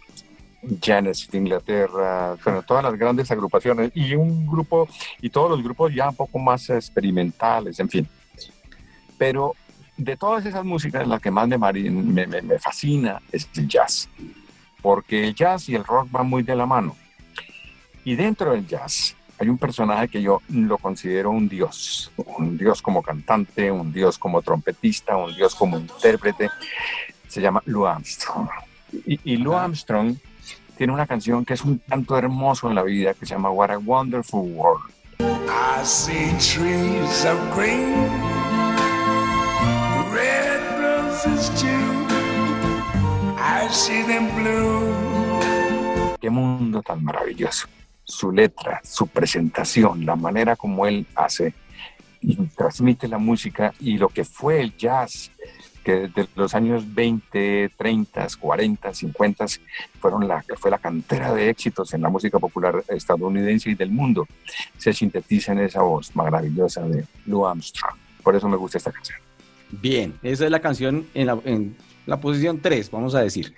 Genesis de Inglaterra, bueno, todas las grandes agrupaciones y un grupo, y todos los grupos ya un poco más experimentales, en fin. Pero de todas esas músicas, la que más me, me- me fascina es el jazz, porque el jazz y el rock van muy de la mano. Y dentro del jazz hay un personaje que yo lo considero un dios, un dios como cantante, un dios como trompetista, un dios como intérprete, se llama Lou Armstrong. Y, y Lou Armstrong tiene una canción que es un canto hermoso en la vida que se llama What a Wonderful World. I see trees of green, red roses too. I see them blue. Qué mundo tan maravilloso. Su letra, su presentación, la manera como él hace y transmite la música y lo que fue el jazz, que desde los años 20, 30, 40, 50 fueron la, fue la cantera de éxitos en la música popular estadounidense y del mundo, se sintetiza en esa voz maravillosa de Lou Armstrong. Por eso me gusta esta canción. Bien, esa es la canción en la, en la posición 3, vamos a decir.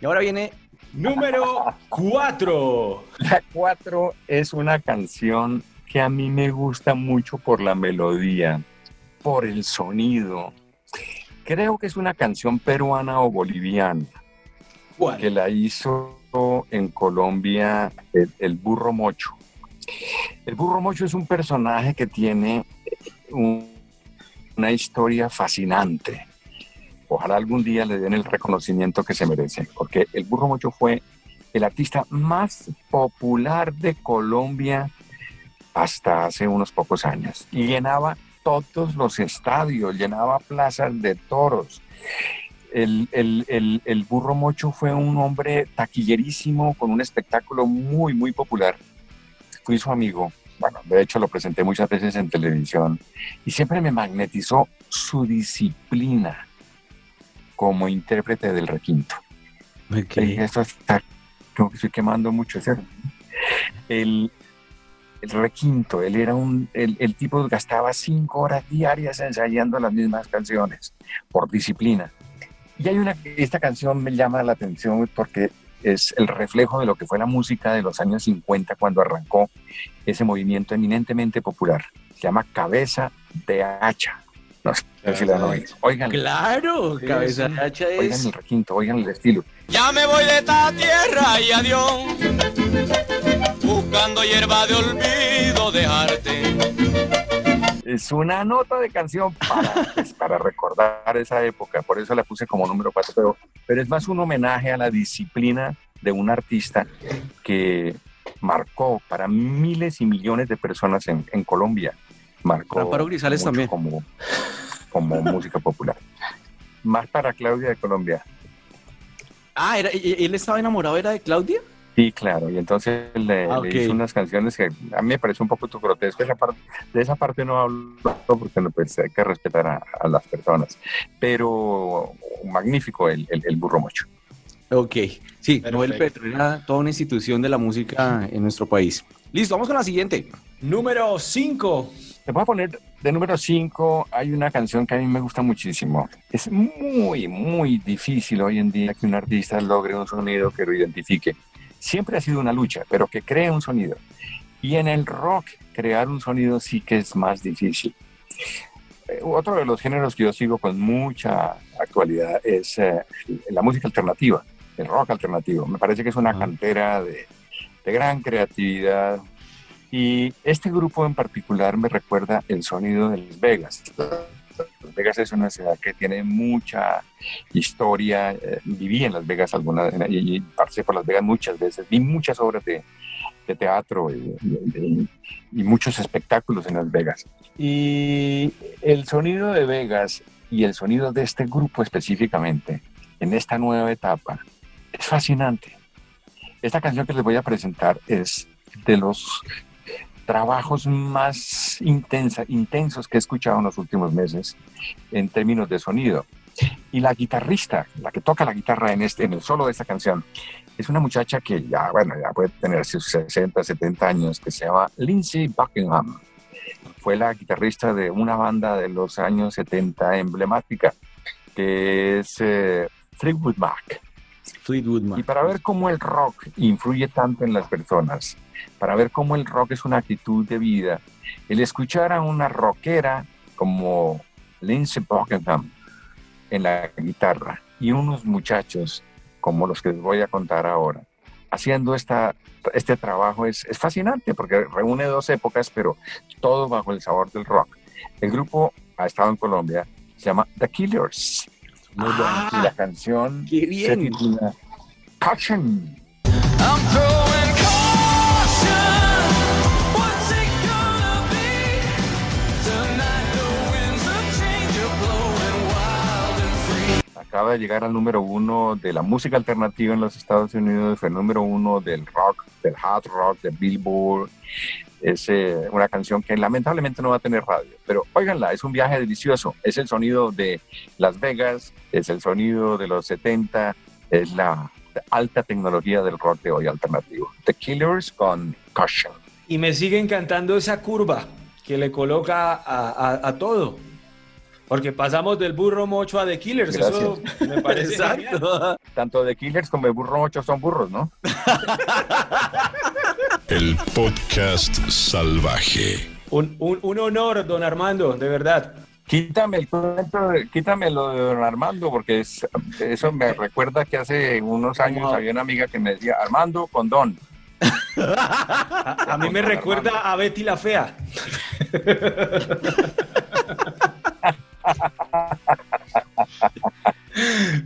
Y ahora viene número 4. La 4 es una canción que a mí me gusta mucho por la melodía, por el sonido, creo que es una canción peruana o boliviana. Que la hizo en Colombia el, el burro mocho. El burro mocho es un personaje que tiene un- una historia fascinante. Ojalá algún día le den el reconocimiento que se merece, porque el burro mocho fue el artista más popular de Colombia hasta hace unos pocos años. Y llenaba todos los estadios, llenaba plazas de toros. El, el- el- el burro mocho fue un hombre taquillerísimo con un espectáculo muy, muy popular. Fui su amigo. Bueno, de hecho lo presenté muchas veces en televisión y siempre me magnetizó su disciplina como intérprete del requinto. Y esto está, como que estoy quemando mucho. El, el requinto, él era un, el, el tipo gastaba cinco horas diarias ensayando las mismas canciones por disciplina. Y hay una, esta canción me llama la atención porque es el reflejo de lo que fue la música de los años 50 cuando arrancó ese movimiento eminentemente popular. Se llama Cabeza de Hacha. No sé si la han oído. Oigan. Claro, Cabeza de Hacha Oigan es- el requinto, oigan el estilo. Ya me voy de esta tierra y adiós, buscando hierba de olvido dejarte. Es una nota de canción para, para recordar esa época, por eso la puse como número 4, pero, pero es más un homenaje a la disciplina de un artista que marcó para miles y millones de personas en, en Colombia. Marcó Amparo Grisales mucho también. Como, como música popular. Más para Claudia de Colombia. Ah, era, él estaba enamorado, ¿era de Claudia? Sí, claro, y entonces le, Ah, le hizo unas canciones que a mí me parece un poco tu grotesco. Esa parte, de esa parte no hablo porque no, pues, hay que respetar a, a las personas. Pero magnífico el, el, el burro mocho. Ok, sí, Noel Perfecto. Petro era toda una institución de la música en nuestro país. Listo, vamos con la siguiente. Número 5. Te voy a poner de número 5, hay una canción que a mí me gusta muchísimo. Es muy, muy difícil hoy en día que un artista logre un sonido que lo identifique. Siempre ha sido una lucha, pero que cree un sonido. Y en el rock, crear un sonido sí que es más difícil. Eh, Otro de los géneros que yo sigo con mucha actualidad es eh, la música alternativa, el rock alternativo. Me parece que es una cantera de, de gran creatividad, y este grupo en particular me recuerda el sonido de Las Vegas. Las Vegas es una ciudad que tiene mucha historia. eh, viví en Las Vegas alguna y, y pasé por Las Vegas muchas veces. Vi muchas obras de, teatro y- y muchos espectáculos en Las Vegas. Y el sonido de Vegas y el sonido de este grupo específicamente en esta nueva etapa es fascinante. Esta canción que les voy a presentar es de los trabajos más intensa, intensos que he escuchado en los últimos meses en términos de sonido. Y la guitarrista, la que toca la guitarra en, este, en el solo de esta canción, es una muchacha que ya, bueno, ya puede tener sus 60, 70 años, que se llama Lindsay Buckingham. Fue la guitarrista de una banda de los años 70 emblemática, que es eh, Fleetwood Mac. Y para ver cómo el rock influye tanto en las personas, para ver cómo el rock es una actitud de vida, el escuchar a una rockera como Lindsey Buckingham en la guitarra y unos muchachos como los que les voy a contar ahora, haciendo esta, este trabajo es, es fascinante porque reúne dos épocas, pero todo bajo el sabor del rock. El grupo ha estado en Colombia, se llama The Killers. Y la canción qué se bien. titula Caution. I'm throwing caution. What's it gonna be? Tonight the winds of change are blowing wild and free. Acaba de llegar al número uno de la música alternativa en los Estados Unidos, fue el número uno del rock, del hard rock, de Billboard. Es eh, una canción que lamentablemente no va a tener radio, pero óiganla, es un viaje delicioso. Es el sonido de Las Vegas, es el sonido de los 70, es la alta tecnología del rock de hoy alternativo. The Killers con Caution. Y me sigue encantando esa curva que le coloca a, a- a todo. Porque pasamos del burro mocho a The Killers. Eso me parece genial. Tanto The Killers como el burro 8 son burros, ¿no? El podcast salvaje. Un, un- un honor, don Armando, de verdad. Quítame el cuento, quítame lo de don Armando, porque es- eso me recuerda que hace unos años había una amiga que me decía, Armando con Don. A mí me recuerda a Betty la Fea.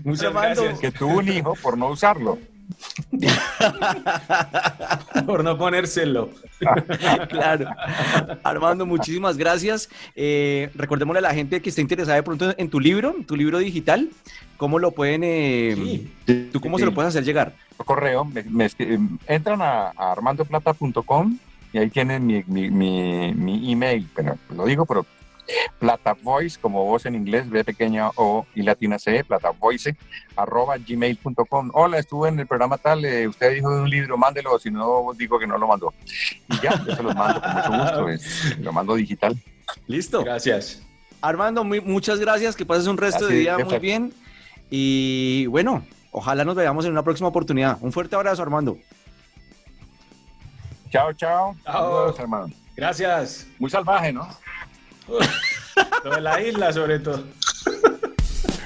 Muchas Armando. gracias. Que tuvo un hijo por no usarlo. Por no ponérselo. claro. Armando, muchísimas gracias. Eh, recordémosle a la gente que está interesada de pronto en tu libro, tu libro digital, ¿cómo lo pueden, eh, tú cómo se lo puedes hacer llegar? correo, me- me escri- entran a, a armandoplata.com y ahí tienen mi, mi, mi, mi email, pero lo digo, pero plata voice como voz en inglés, B pequeña O y latina C, plata voice, arroba gmail.com. Hola, estuve en el programa tal, eh, usted dijo de un libro, mándelo, si no digo que no lo mandó. Y ya, yo se los mando con mucho gusto, es- lo mando digital. Listo. Gracias. Armando, muy- muchas gracias, que pases un resto Así, de día muy bien. Y bueno, ojalá nos veamos en una próxima oportunidad. Un fuerte abrazo, Armando. Chao, chao. Chao. Saludos, hermano. Gracias. Muy salvaje, ¿no? Lo de la isla, sobre todo.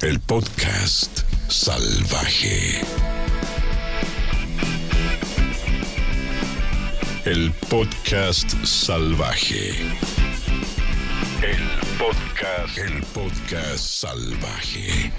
El podcast salvaje. El podcast salvaje. El podcast. El podcast salvaje.